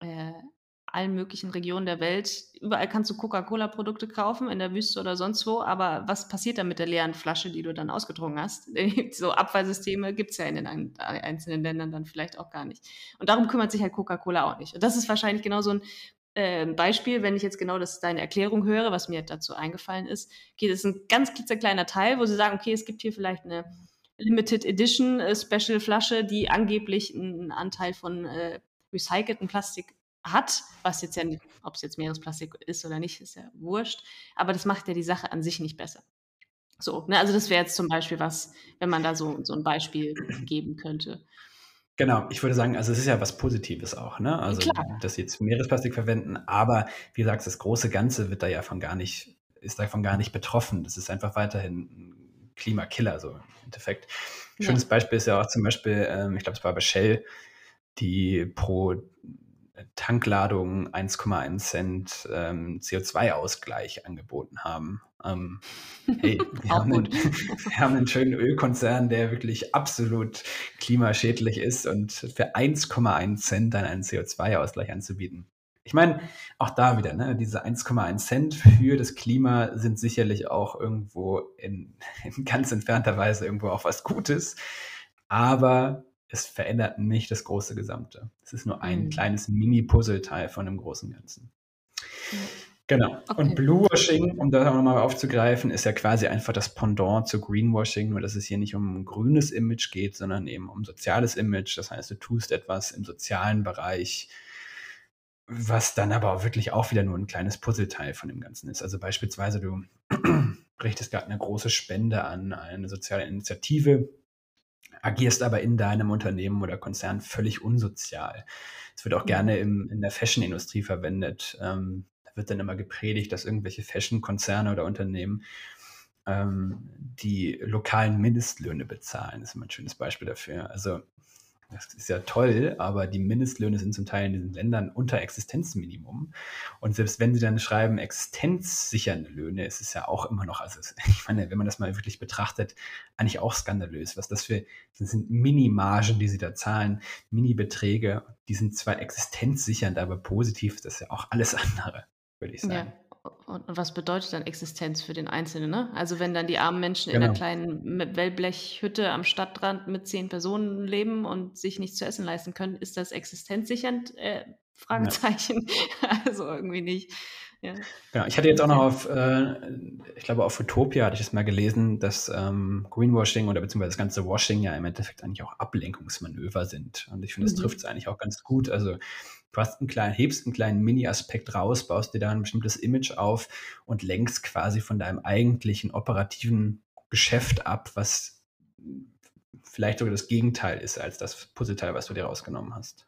äh, allen möglichen Regionen der Welt. Überall kannst du Coca-Cola-Produkte kaufen, in der Wüste oder sonst wo. Aber was passiert dann mit der leeren Flasche, die du dann ausgetrunken hast? [laughs] so Abfallsysteme gibt es ja in den einzelnen Ländern dann vielleicht auch gar nicht. Und darum kümmert sich halt Coca-Cola auch nicht. Und das ist wahrscheinlich genau so ein äh, Beispiel, wenn ich jetzt genau das, deine Erklärung höre, was mir dazu eingefallen ist. Okay, das ist ein ganz klitzekleiner Teil, wo sie sagen, okay, es gibt hier vielleicht eine Limited Edition äh, Special Flasche, die angeblich einen Anteil von äh, recycelten Plastik hat, was jetzt ja, ob es jetzt Meeresplastik ist oder nicht, ist ja wurscht, aber das macht ja die Sache an sich nicht besser. So, ne, also das wäre jetzt zum Beispiel was, wenn man da so, so ein Beispiel geben könnte. Genau, ich würde sagen, also es ist ja was Positives auch, ne? Also, Klar. dass sie jetzt Meeresplastik verwenden, aber wie gesagt, das große Ganze wird da ja von gar nicht, ist davon gar nicht betroffen. Das ist einfach weiterhin ein Klimakiller, so im Endeffekt. Schönes ja. Beispiel ist ja auch zum Beispiel, ähm, ich glaube, es war bei Shell, die pro Tankladung 1,1 Cent ähm, CO2-Ausgleich angeboten haben. Ähm, hey, [laughs] wir, haben einen, [laughs] wir, haben einen, schönen Ölkonzern, der wirklich absolut klimaschädlich ist und für 1,1 Cent dann einen CO2-Ausgleich anzubieten. Ich meine, auch da wieder, ne, diese 1,1 Cent für das Klima sind sicherlich auch irgendwo in, [laughs] in ganz entfernter Weise irgendwo auch was Gutes. Aber es verändert nicht das große Gesamte. Es ist nur ein mhm. kleines Mini-Puzzleteil von dem großen Ganzen. Mhm. Genau. Okay. Und Bluewashing, um das auch nochmal aufzugreifen, ist ja quasi einfach das Pendant zu Greenwashing, nur dass es hier nicht um ein grünes Image geht, sondern eben um soziales Image. Das heißt, du tust etwas im sozialen Bereich, was dann aber auch wirklich auch wieder nur ein kleines Puzzleteil von dem Ganzen ist. Also beispielsweise, du [clears throat] richtest gerade eine große Spende an eine soziale Initiative, agierst aber in deinem Unternehmen oder Konzern völlig unsozial. Es wird auch mhm. gerne im, in der Fashion-Industrie verwendet. Ähm, da wird dann immer gepredigt, dass irgendwelche Fashion-Konzerne oder Unternehmen ähm, die lokalen Mindestlöhne bezahlen. Das ist immer ein schönes Beispiel dafür. Also das ist ja toll, aber die Mindestlöhne sind zum Teil in diesen Ländern unter Existenzminimum. Und selbst wenn sie dann schreiben, existenzsichernde Löhne, ist es ja auch immer noch, also [laughs] ich meine, wenn man das mal wirklich betrachtet, eigentlich auch skandalös, was das für, das sind Minimargen, die sie da zahlen, Mini-Beträge, die sind zwar existenzsichernd, aber positiv, das ist ja auch alles [laughs] andere, würde ich sagen. Ja. Und, was bedeutet dann Existenz für den Einzelnen? Ne? Also wenn dann die armen Menschen genau. in einer genau. kleinen Wellblechhütte am Stadtrand mit zehn Personen leben und sich nichts zu essen leisten können, ist das existenzsichernd? Äh, Fragezeichen. Ja. [laughs] also irgendwie nicht. Ja. ja. ich hatte jetzt auch noch auf, äh, ich glaube auf Utopia hatte ich es mal gelesen, dass ähm, Greenwashing oder beziehungsweise das ganze Washing ja im Endeffekt eigentlich auch Ablenkungsmanöver sind. Und ich finde, das mhm. trifft es eigentlich auch ganz gut. Also Du hast einen kleinen, hebst einen kleinen Mini-Aspekt raus, baust dir da ein bestimmtes Image auf und lenkst quasi von deinem eigentlichen operativen Geschäft ab, was vielleicht sogar das Gegenteil ist als das Puzzleteil, was du dir rausgenommen hast.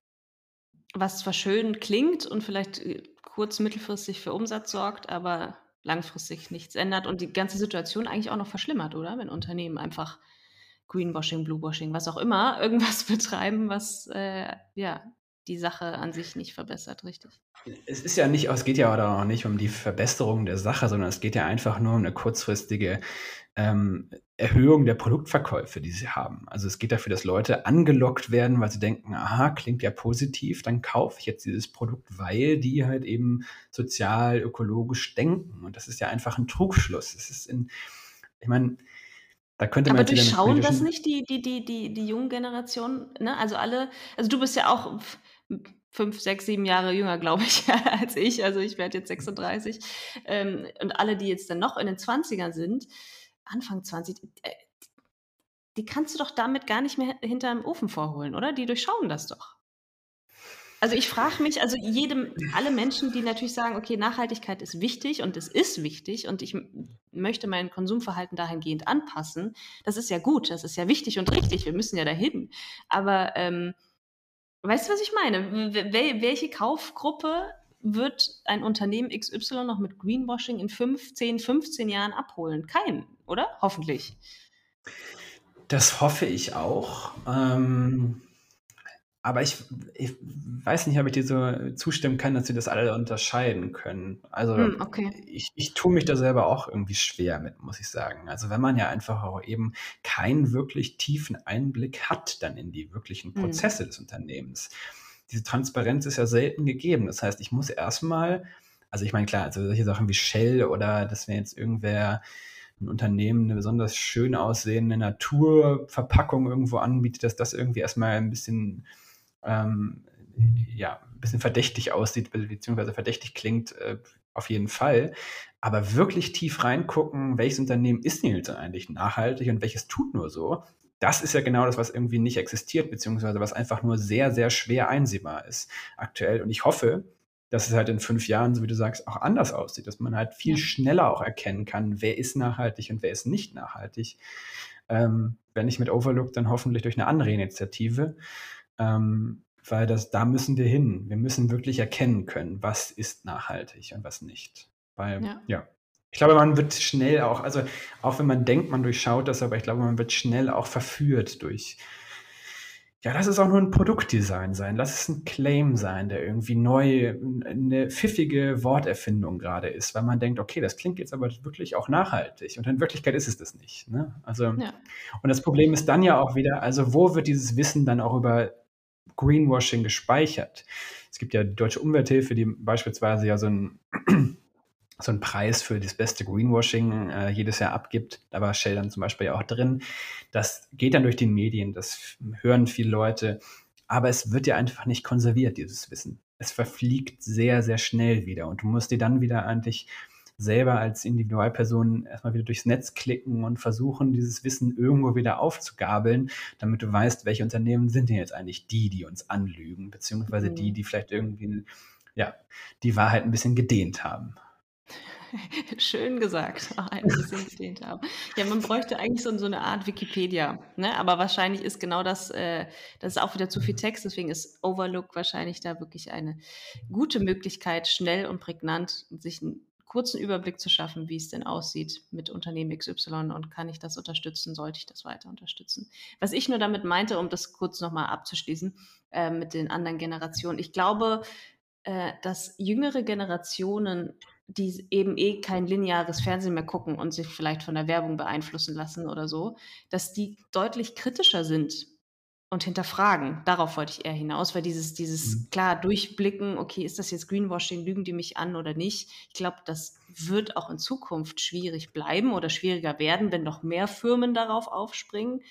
Was zwar schön klingt und vielleicht äh, kurz-, mittelfristig für Umsatz sorgt, aber langfristig nichts ändert und die ganze Situation eigentlich auch noch verschlimmert, oder? Wenn Unternehmen einfach Greenwashing, Bluewashing, was auch immer, irgendwas [laughs] betreiben, was äh, ja die Sache an sich nicht verbessert, richtig? Es ist ja nicht, es geht ja auch nicht um die Verbesserung der Sache, sondern es geht ja einfach nur um eine kurzfristige ähm, Erhöhung der Produktverkäufe, die sie haben. Also es geht dafür, dass Leute angelockt werden, weil sie denken, aha, klingt ja positiv, dann kaufe ich jetzt dieses Produkt, weil die halt eben sozial, ökologisch denken. Und das ist ja einfach ein Trugschluss. Es ist in, ich meine, da könnte man Aber durchschauen das nicht die, die, die, die, die jungen Generationen? Ne? Also alle, also du bist ja auch fünf, sechs, sieben Jahre jünger, glaube ich, [laughs] als ich. Also ich werde jetzt 36. Ähm, und alle, die jetzt dann noch in den 20ern sind, Anfang 20, äh, die kannst du doch damit gar nicht mehr hinterm Ofen vorholen, oder? Die durchschauen das doch. Also ich frage mich, also jedem, alle Menschen, die natürlich sagen, okay, Nachhaltigkeit ist wichtig und es ist wichtig und ich möchte mein Konsumverhalten dahingehend anpassen, das ist ja gut, das ist ja wichtig und richtig, wir müssen ja dahin. Aber ähm, weißt du, was ich meine? Wel welche Kaufgruppe wird ein Unternehmen XY noch mit Greenwashing in 15, 15 Jahren abholen? Kein, oder? Hoffentlich. Das hoffe ich auch. Ähm, aber ich, ich, weiß nicht, ob ich dir so zustimmen kann, dass sie das alle unterscheiden können. Also hm, okay. ich, ich tue mich da selber auch irgendwie schwer mit, muss ich sagen. Also wenn man ja einfach auch eben keinen wirklich tiefen Einblick hat dann in die wirklichen hm. Prozesse hm. des Unternehmens. Diese Transparenz ist ja selten gegeben. Das heißt, ich muss erstmal, also ich meine, klar, also solche Sachen wie Shell oder dass wir jetzt irgendwer ein Unternehmen eine besonders schön aussehende Naturverpackung irgendwo anbietet, dass das irgendwie erstmal ein bisschen ähm, ja, ein bisschen verdächtig aussieht, beziehungsweise verdächtig klingt, äh, auf jeden Fall. Aber wirklich tief reingucken, welches Unternehmen ist denn jetzt eigentlich nachhaltig und welches tut nur so, das ist ja genau das, was irgendwie nicht existiert, beziehungsweise was einfach nur sehr, sehr schwer einsehbar ist aktuell. Und ich hoffe, dass es halt in fünf Jahren, so wie du sagst, auch anders aussieht, dass man halt viel schneller auch erkennen kann, wer ist nachhaltig und wer ist nicht nachhaltig. Ähm, wenn nicht mit Overlook, dann hoffentlich durch eine andere Initiative. Ähm, weil das, da müssen wir hin. Wir müssen wirklich erkennen können, was ist nachhaltig und was nicht. Weil, ja. ja. Ich glaube, man wird schnell auch, also auch wenn man denkt, man durchschaut das, aber ich glaube, man wird schnell auch verführt durch, ja, lass es auch nur ein Produktdesign sein, lass es ein Claim sein, der irgendwie neu, eine pfiffige Worterfindung gerade ist, weil man denkt, okay, das klingt jetzt aber wirklich auch nachhaltig und in Wirklichkeit ist es das nicht. Ne? Also, ja. und das Problem ist dann ja auch wieder, also wo wird dieses Wissen dann auch über Greenwashing gespeichert. Es gibt ja die Deutsche Umwelthilfe, die beispielsweise ja so einen, [clears throat] so einen Preis für das beste Greenwashing äh, jedes Jahr abgibt. Da war Shell dann zum Beispiel ja auch drin. Das geht dann durch die Medien, das hören viele Leute, aber es wird ja einfach nicht konserviert, dieses Wissen. Es verfliegt sehr, sehr schnell wieder und du musst dir dann wieder eigentlich selber als Individualperson erstmal wieder durchs Netz klicken und versuchen, dieses Wissen irgendwo wieder aufzugabeln, damit du weißt, welche Unternehmen sind denn jetzt eigentlich die, die uns anlügen, beziehungsweise mhm. die, die vielleicht irgendwie ja, die Wahrheit ein bisschen gedehnt haben. [laughs] Schön gesagt, auch [laughs] ein bisschen gedehnt haben. Ja, man bräuchte eigentlich so, so eine Art Wikipedia, ne? aber wahrscheinlich ist genau das, äh, das ist auch wieder zu viel Text, deswegen ist Overlook wahrscheinlich da wirklich eine gute Möglichkeit, schnell und prägnant sich ein kurzen Überblick zu schaffen, wie es denn aussieht mit Unternehmen XY und kann ich das unterstützen, sollte ich das weiter unterstützen. Was ich nur damit meinte, um das kurz nochmal abzuschließen äh, mit den anderen Generationen, ich glaube, äh, dass jüngere Generationen, die eben eh kein lineares Fernsehen mehr gucken und sich vielleicht von der Werbung beeinflussen lassen oder so, dass die deutlich kritischer sind und hinterfragen. Darauf wollte ich eher hinaus, weil dieses, dieses mhm. klar durchblicken, okay, ist das jetzt Greenwashing, lügen die mich an oder nicht? Ich glaube, das wird auch in Zukunft schwierig bleiben oder schwieriger werden, wenn noch mehr Firmen darauf aufspringen.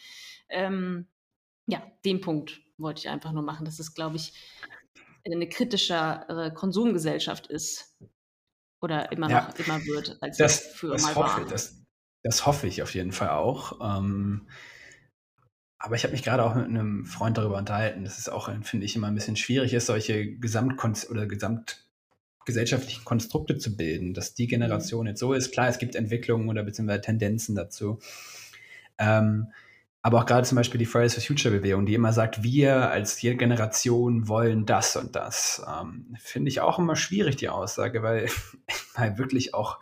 Ähm, ja, den Punkt wollte ich einfach nur machen, dass es, glaube ich, eine kritischere Konsumgesellschaft ist oder immer ja, noch immer wird, als das, für das mal hoffe, war. Das, das hoffe ich auf jeden Fall auch. Ähm, aber ich habe mich gerade auch mit einem Freund darüber unterhalten, dass es auch, finde ich, immer ein bisschen schwierig ist, solche Gesamtkon- oder gesamtgesellschaftlichen Konstrukte zu bilden, dass die Generation jetzt so ist. Klar, es gibt Entwicklungen oder beziehungsweise Tendenzen dazu. Ähm, aber auch gerade zum Beispiel die Fridays for Future Bewegung, die immer sagt, wir als jede Generation wollen das und das, ähm, finde ich auch immer schwierig, die Aussage, weil, [laughs] weil wirklich auch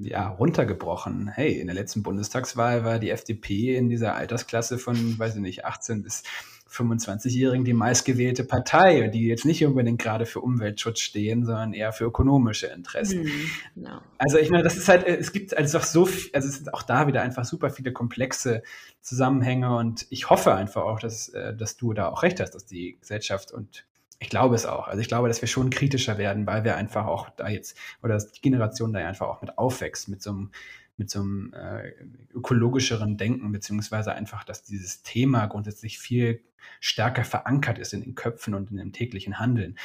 ja, runtergebrochen. Hey, in der letzten Bundestagswahl war die FDP in dieser Altersklasse von, weiß ich nicht, 18 bis 25-Jährigen die meistgewählte Partei, die jetzt nicht unbedingt gerade für Umweltschutz stehen, sondern eher für ökonomische Interessen. Mm, no. Also ich meine, das ist halt, es gibt also auch so, viel, also es sind auch da wieder einfach super viele komplexe Zusammenhänge und ich hoffe einfach auch, dass, äh, dass du da auch recht hast, dass die Gesellschaft und ich glaube es auch. Also ich glaube, dass wir schon kritischer werden, weil wir einfach auch da jetzt, oder dass die Generation da einfach auch mit aufwächst, mit so einem mit so einem äh, ökologischeren Denken, beziehungsweise einfach, dass dieses Thema grundsätzlich viel stärker verankert ist in den Köpfen und in dem täglichen Handeln.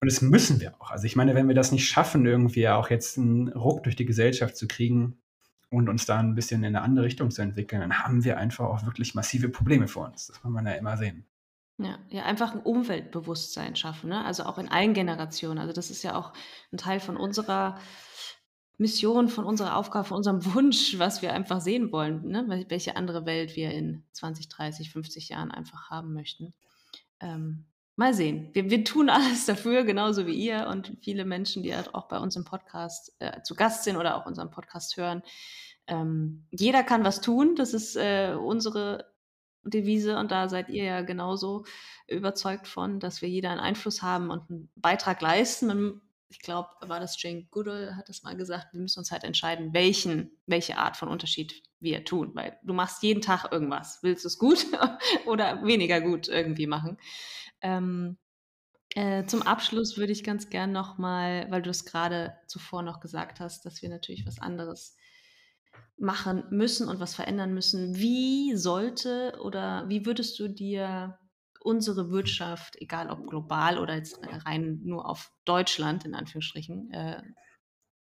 Und das müssen wir auch. Also ich meine, wenn wir das nicht schaffen, irgendwie auch jetzt einen Ruck durch die Gesellschaft zu kriegen und uns da ein bisschen in eine andere Richtung zu entwickeln, dann haben wir einfach auch wirklich massive Probleme vor uns. Das muss man ja immer sehen. Ja, ja, einfach ein Umweltbewusstsein schaffen, ne? Also auch in allen Generationen. Also das ist ja auch ein Teil von unserer Mission, von unserer Aufgabe, von unserem [laughs] Wunsch, was wir einfach sehen wollen, ne? welche andere Welt wir in 20, 30, 50 Jahren einfach haben möchten. Ähm, mal sehen. Wir, wir tun [laughs] alles dafür, genauso wie ihr und viele Menschen, die halt auch bei uns im Podcast äh, zu Gast sind oder auch unseren Podcast hören. Ähm, jeder kann was tun. Das ist äh, unsere Devise und da seid ihr ja genauso überzeugt von, dass wir jeder einen Einfluss haben und einen Beitrag leisten. ich glaube, war das Jane Goodall, hat das mal gesagt, wir müssen uns halt entscheiden, welchen, welche Art von Unterschied wir tun, weil du machst jeden Tag irgendwas. Willst du es gut [laughs] oder weniger gut irgendwie machen? Ähm, äh, zum Abschluss würde ich ganz gern nochmal, weil du es gerade zuvor noch gesagt hast, dass wir natürlich was anderes machen müssen und was verändern müssen. Wie sollte oder wie würdest du dir unsere Wirtschaft, egal ob global oder jetzt rein nur auf Deutschland in Anführungsstrichen, äh,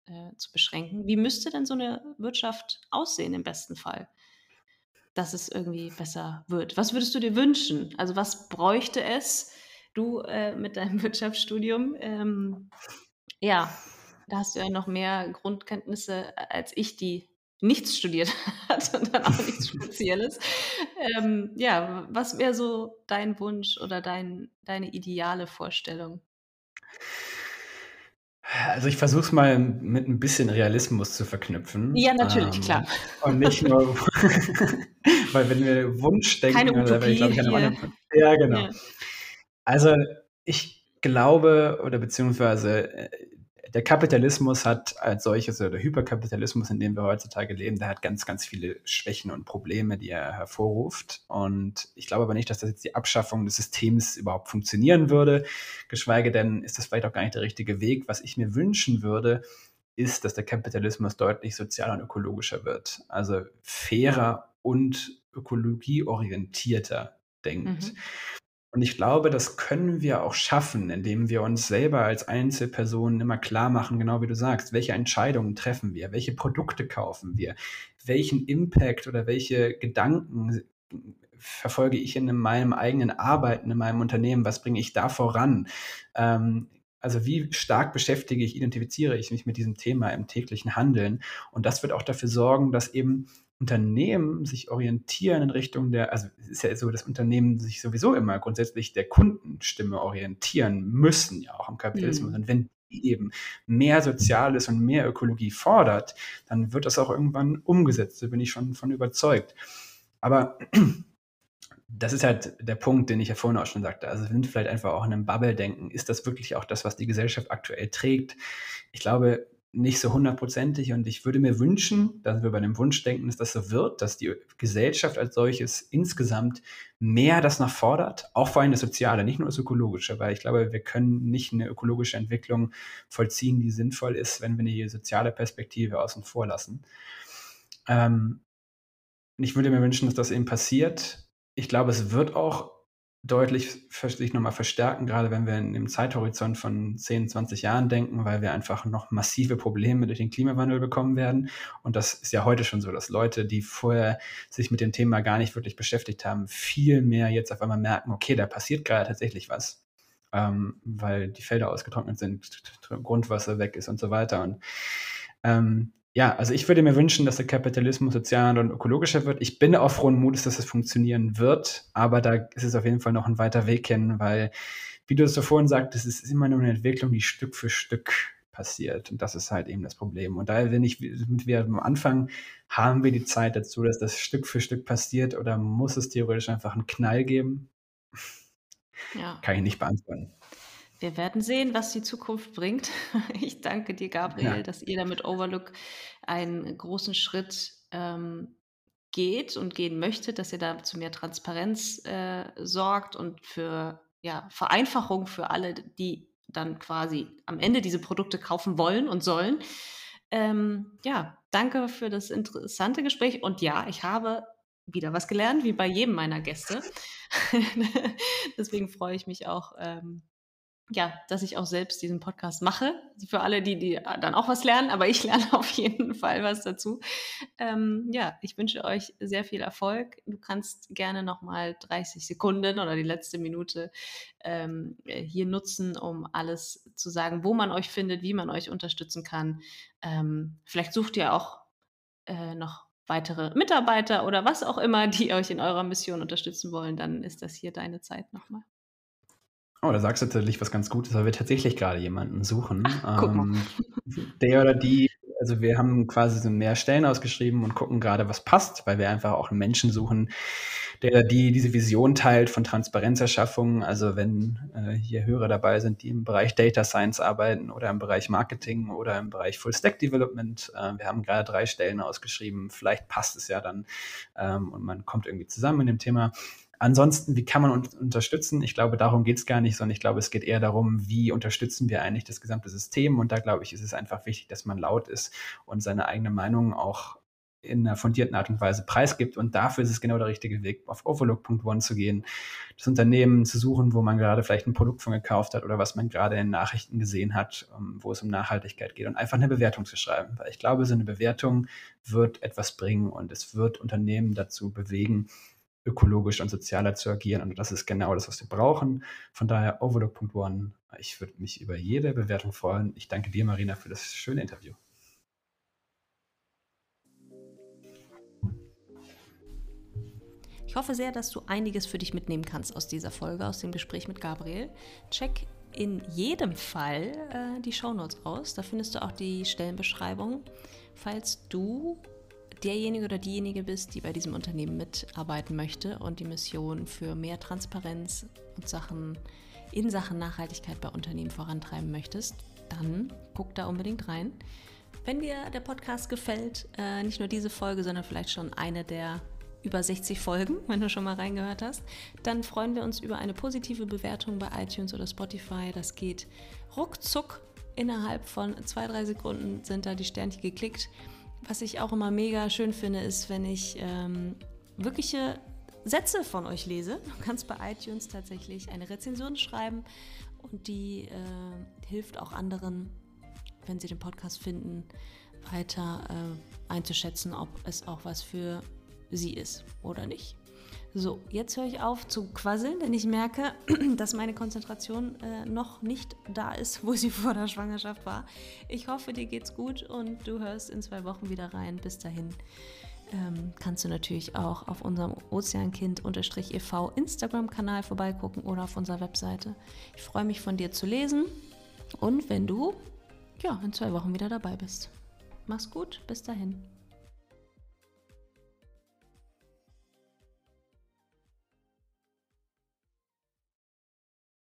äh, zu beschränken, wie müsste denn so eine Wirtschaft aussehen im besten Fall? dass es irgendwie besser wird. Was würdest du dir wünschen? Also was bräuchte es? Du äh, mit deinem [laughs] Wirtschaftsstudium, ähm, ja, da hast du ja noch mehr Grundkenntnisse als ich, die nichts studiert [laughs] hat und dann auch nichts [laughs] Spezielles. Ähm, ja, was wäre so dein Wunsch oder dein, deine ideale Vorstellung? Also ich versuche es mal mit ein bisschen Realismus zu verknüpfen. Ja, natürlich, ähm, klar. Und nicht nur, [laughs] weil wenn wir Wunsch denken, Keine Utopie, ich, ich, an Ja, genau. Ja. Also ich glaube, oder beziehungsweise äh, der Kapitalismus hat als solches, oder der Hyperkapitalismus, in dem wir heutzutage leben, der hat ganz, ganz viele Schwächen und Probleme, die er hervorruft. Und ich glaube aber nicht, dass das jetzt die Abschaffung des Systems überhaupt funktionieren würde. Geschweige denn ist das vielleicht auch gar nicht der richtige Weg. Was ich mir wünschen würde, ist, dass der Kapitalismus deutlich sozialer und ökologischer wird. Also fairer und ökologieorientierter denkt. Mhm. Und ich glaube, das können wir auch schaffen, indem wir uns selber als Einzelpersonen immer klar machen, genau wie du sagst, welche Entscheidungen treffen wir, welche Produkte kaufen wir, welchen Impact oder welche Gedanken verfolge ich in meinem eigenen Arbeiten, in meinem Unternehmen, was bringe ich da voran? Ähm, also wie stark beschäftige ich, identifiziere ich mich mit diesem Thema im täglichen Handeln? Und das wird auch dafür sorgen, dass eben Unternehmen sich orientieren in Richtung der, also es ist ja so, dass Unternehmen sich sowieso immer grundsätzlich der Kundenstimme orientieren müssen, ja auch im Kapitalismus. Mhm. Und wenn die eben mehr Soziales und mehr Ökologie fordert, dann wird das auch irgendwann umgesetzt. Da bin ich schon von überzeugt. Aber [clears throat] das ist halt der Punkt, den ich ja vorhin auch schon sagte. Also wir sind vielleicht einfach auch in einem Bubble-Denken. Ist das wirklich auch das, was die Gesellschaft aktuell trägt? Ich glaube, nicht so hundertprozentig und ich würde mir wünschen, dass wir bei dem Wunschdenken, dass das so wird, dass die Gesellschaft als solches insgesamt mehr das noch fordert, auch vor allem das Soziale, nicht nur das Ökologische, weil ich glaube, wir können nicht eine ökologische Entwicklung vollziehen, die sinnvoll ist, wenn wir die soziale Perspektive außen vor lassen. Ähm, ich würde mir wünschen, dass das eben passiert. Ich glaube, es wird auch deutlich sich nochmal verstärken, gerade wenn wir in dem Zeithorizont von 10, 20 Jahren denken, weil wir einfach noch massive Probleme durch den Klimawandel bekommen werden. Und das ist ja heute schon so, dass Leute, die vorher sich mit dem Thema gar nicht wirklich beschäftigt haben, viel mehr jetzt auf einmal merken, okay, da passiert gerade tatsächlich was, ähm, weil die Felder ausgetrocknet sind, Grundwasser weg ist und so weiter. Und ähm, ja, also ich würde mir wünschen, dass der Kapitalismus sozialer und ökologischer wird. Ich bin auch frohen Mutes, dass es funktionieren wird, aber da ist es auf jeden Fall noch ein weiter Weg hin, weil, wie du es so vorhin sagtest, es ist immer nur eine Entwicklung, die Stück für Stück passiert. Und das ist halt eben das Problem. Und daher, wenn ich, sind wir am Anfang, haben wir die Zeit dazu, dass das Stück für Stück passiert oder muss es theoretisch einfach einen Knall geben? Ja. Kann ich nicht beantworten. Wir werden sehen, was die Zukunft bringt. [laughs] Ich danke dir, Gabriel, ja. dass ihr da mit Overlook einen großen Schritt ähm, geht und gehen möchtet, dass ihr da zu mehr Transparenz äh, sorgt und für ja, Vereinfachung für alle, die dann quasi am Ende diese Produkte kaufen wollen und sollen. Ähm, ja, danke für das interessante Gespräch. Und ja, ich habe wieder was gelernt, wie bei jedem meiner Gäste. [laughs] Deswegen freue ich mich auch, ähm, ja, dass ich auch selbst diesen Podcast mache. Für alle, die, die dann auch was lernen, aber [laughs] ich lerne auf jeden Fall was dazu. Ähm, ja, ich wünsche euch sehr viel Erfolg. Du kannst gerne nochmal 30 Sekunden oder die letzte Minute ähm, hier nutzen, um alles zu sagen, wo man euch findet, wie man euch unterstützen kann. Ähm, vielleicht sucht ihr auch äh, noch weitere Mitarbeiter oder was auch immer, die euch in eurer Mission unterstützen wollen, dann ist das hier deine Zeit nochmal. Oh, da sagst du tatsächlich was ganz Gutes, weil wir tatsächlich gerade jemanden suchen. Ach, ähm, der oder die, also wir haben quasi so mehr Stellen ausgeschrieben und gucken gerade, was passt, weil wir einfach auch einen Menschen suchen, der oder die diese Vision teilt von Transparenzerschaffung. Also wenn äh, hier Hörer dabei sind, die im Bereich Data Science arbeiten oder im Bereich Marketing oder im Bereich Full Stack Development. Äh, wir haben gerade drei Stellen ausgeschrieben. Vielleicht passt es ja dann ähm, und man kommt irgendwie zusammen in dem Thema. Ansonsten, wie kann man uns unterstützen? Ich glaube, darum geht es gar nicht, sondern ich glaube, es geht eher darum, wie unterstützen wir eigentlich das gesamte System. Und da glaube ich, ist es einfach wichtig, dass man laut ist und seine eigene Meinung auch in einer fundierten Art und Weise preisgibt. Und dafür ist es genau der richtige Weg, auf overlook.one zu gehen, das Unternehmen zu suchen, wo man gerade vielleicht ein Produkt von gekauft hat oder was man gerade in Nachrichten gesehen hat, ähm, wo es um Nachhaltigkeit geht und einfach eine Bewertung zu schreiben. Weil ich glaube, so eine Bewertung wird etwas bringen und es wird Unternehmen dazu bewegen, ökologisch und sozialer zu agieren. Und das ist genau das, was wir brauchen. Von daher overlook.one. Ich würde mich über jede Bewertung freuen. Ich danke dir, Marina, für das schöne Interview. Ich hoffe sehr, dass du einiges für dich mitnehmen kannst aus dieser Folge, aus dem Gespräch mit Gabriel. Check in jedem Fall äh, die Shownotes aus. Da findest du auch die Stellenbeschreibung. Falls du derjenige oder diejenige bist, die bei diesem Unternehmen mitarbeiten möchte und die Mission für mehr Transparenz und Sachen in Sachen Nachhaltigkeit bei Unternehmen vorantreiben möchtest, dann guck da unbedingt rein. Wenn dir der Podcast gefällt, äh, nicht nur diese Folge, sondern vielleicht schon eine der über 60 Folgen, [laughs] wenn du schon mal reingehört hast, dann freuen wir uns über eine positive Bewertung bei iTunes oder Spotify. Das geht ruckzuck. Innerhalb von zwei, drei Sekunden sind da die Sternchen geklickt. Was ich auch immer mega schön finde, ist, wenn ich ähm, wirkliche Sätze von euch lese. Du kannst bei iTunes tatsächlich eine Rezension schreiben und die äh, hilft auch anderen, wenn sie den Podcast finden, weiter äh, einzuschätzen, ob es auch was für sie ist oder nicht. So, jetzt höre ich auf zu quasseln, denn ich merke, [clears throat] dass meine Konzentration äh, noch nicht da ist, wo sie [laughs] vor der Schwangerschaft war. Ich hoffe, dir geht's gut und du hörst in zwei Wochen wieder rein. Bis dahin ähm, kannst du natürlich auch auf unserem Ozeankind-e.v Instagram-Kanal vorbeigucken oder auf unserer Webseite. Ich freue mich von dir zu lesen und wenn du ja, in zwei Wochen wieder dabei bist. Mach's gut, bis dahin.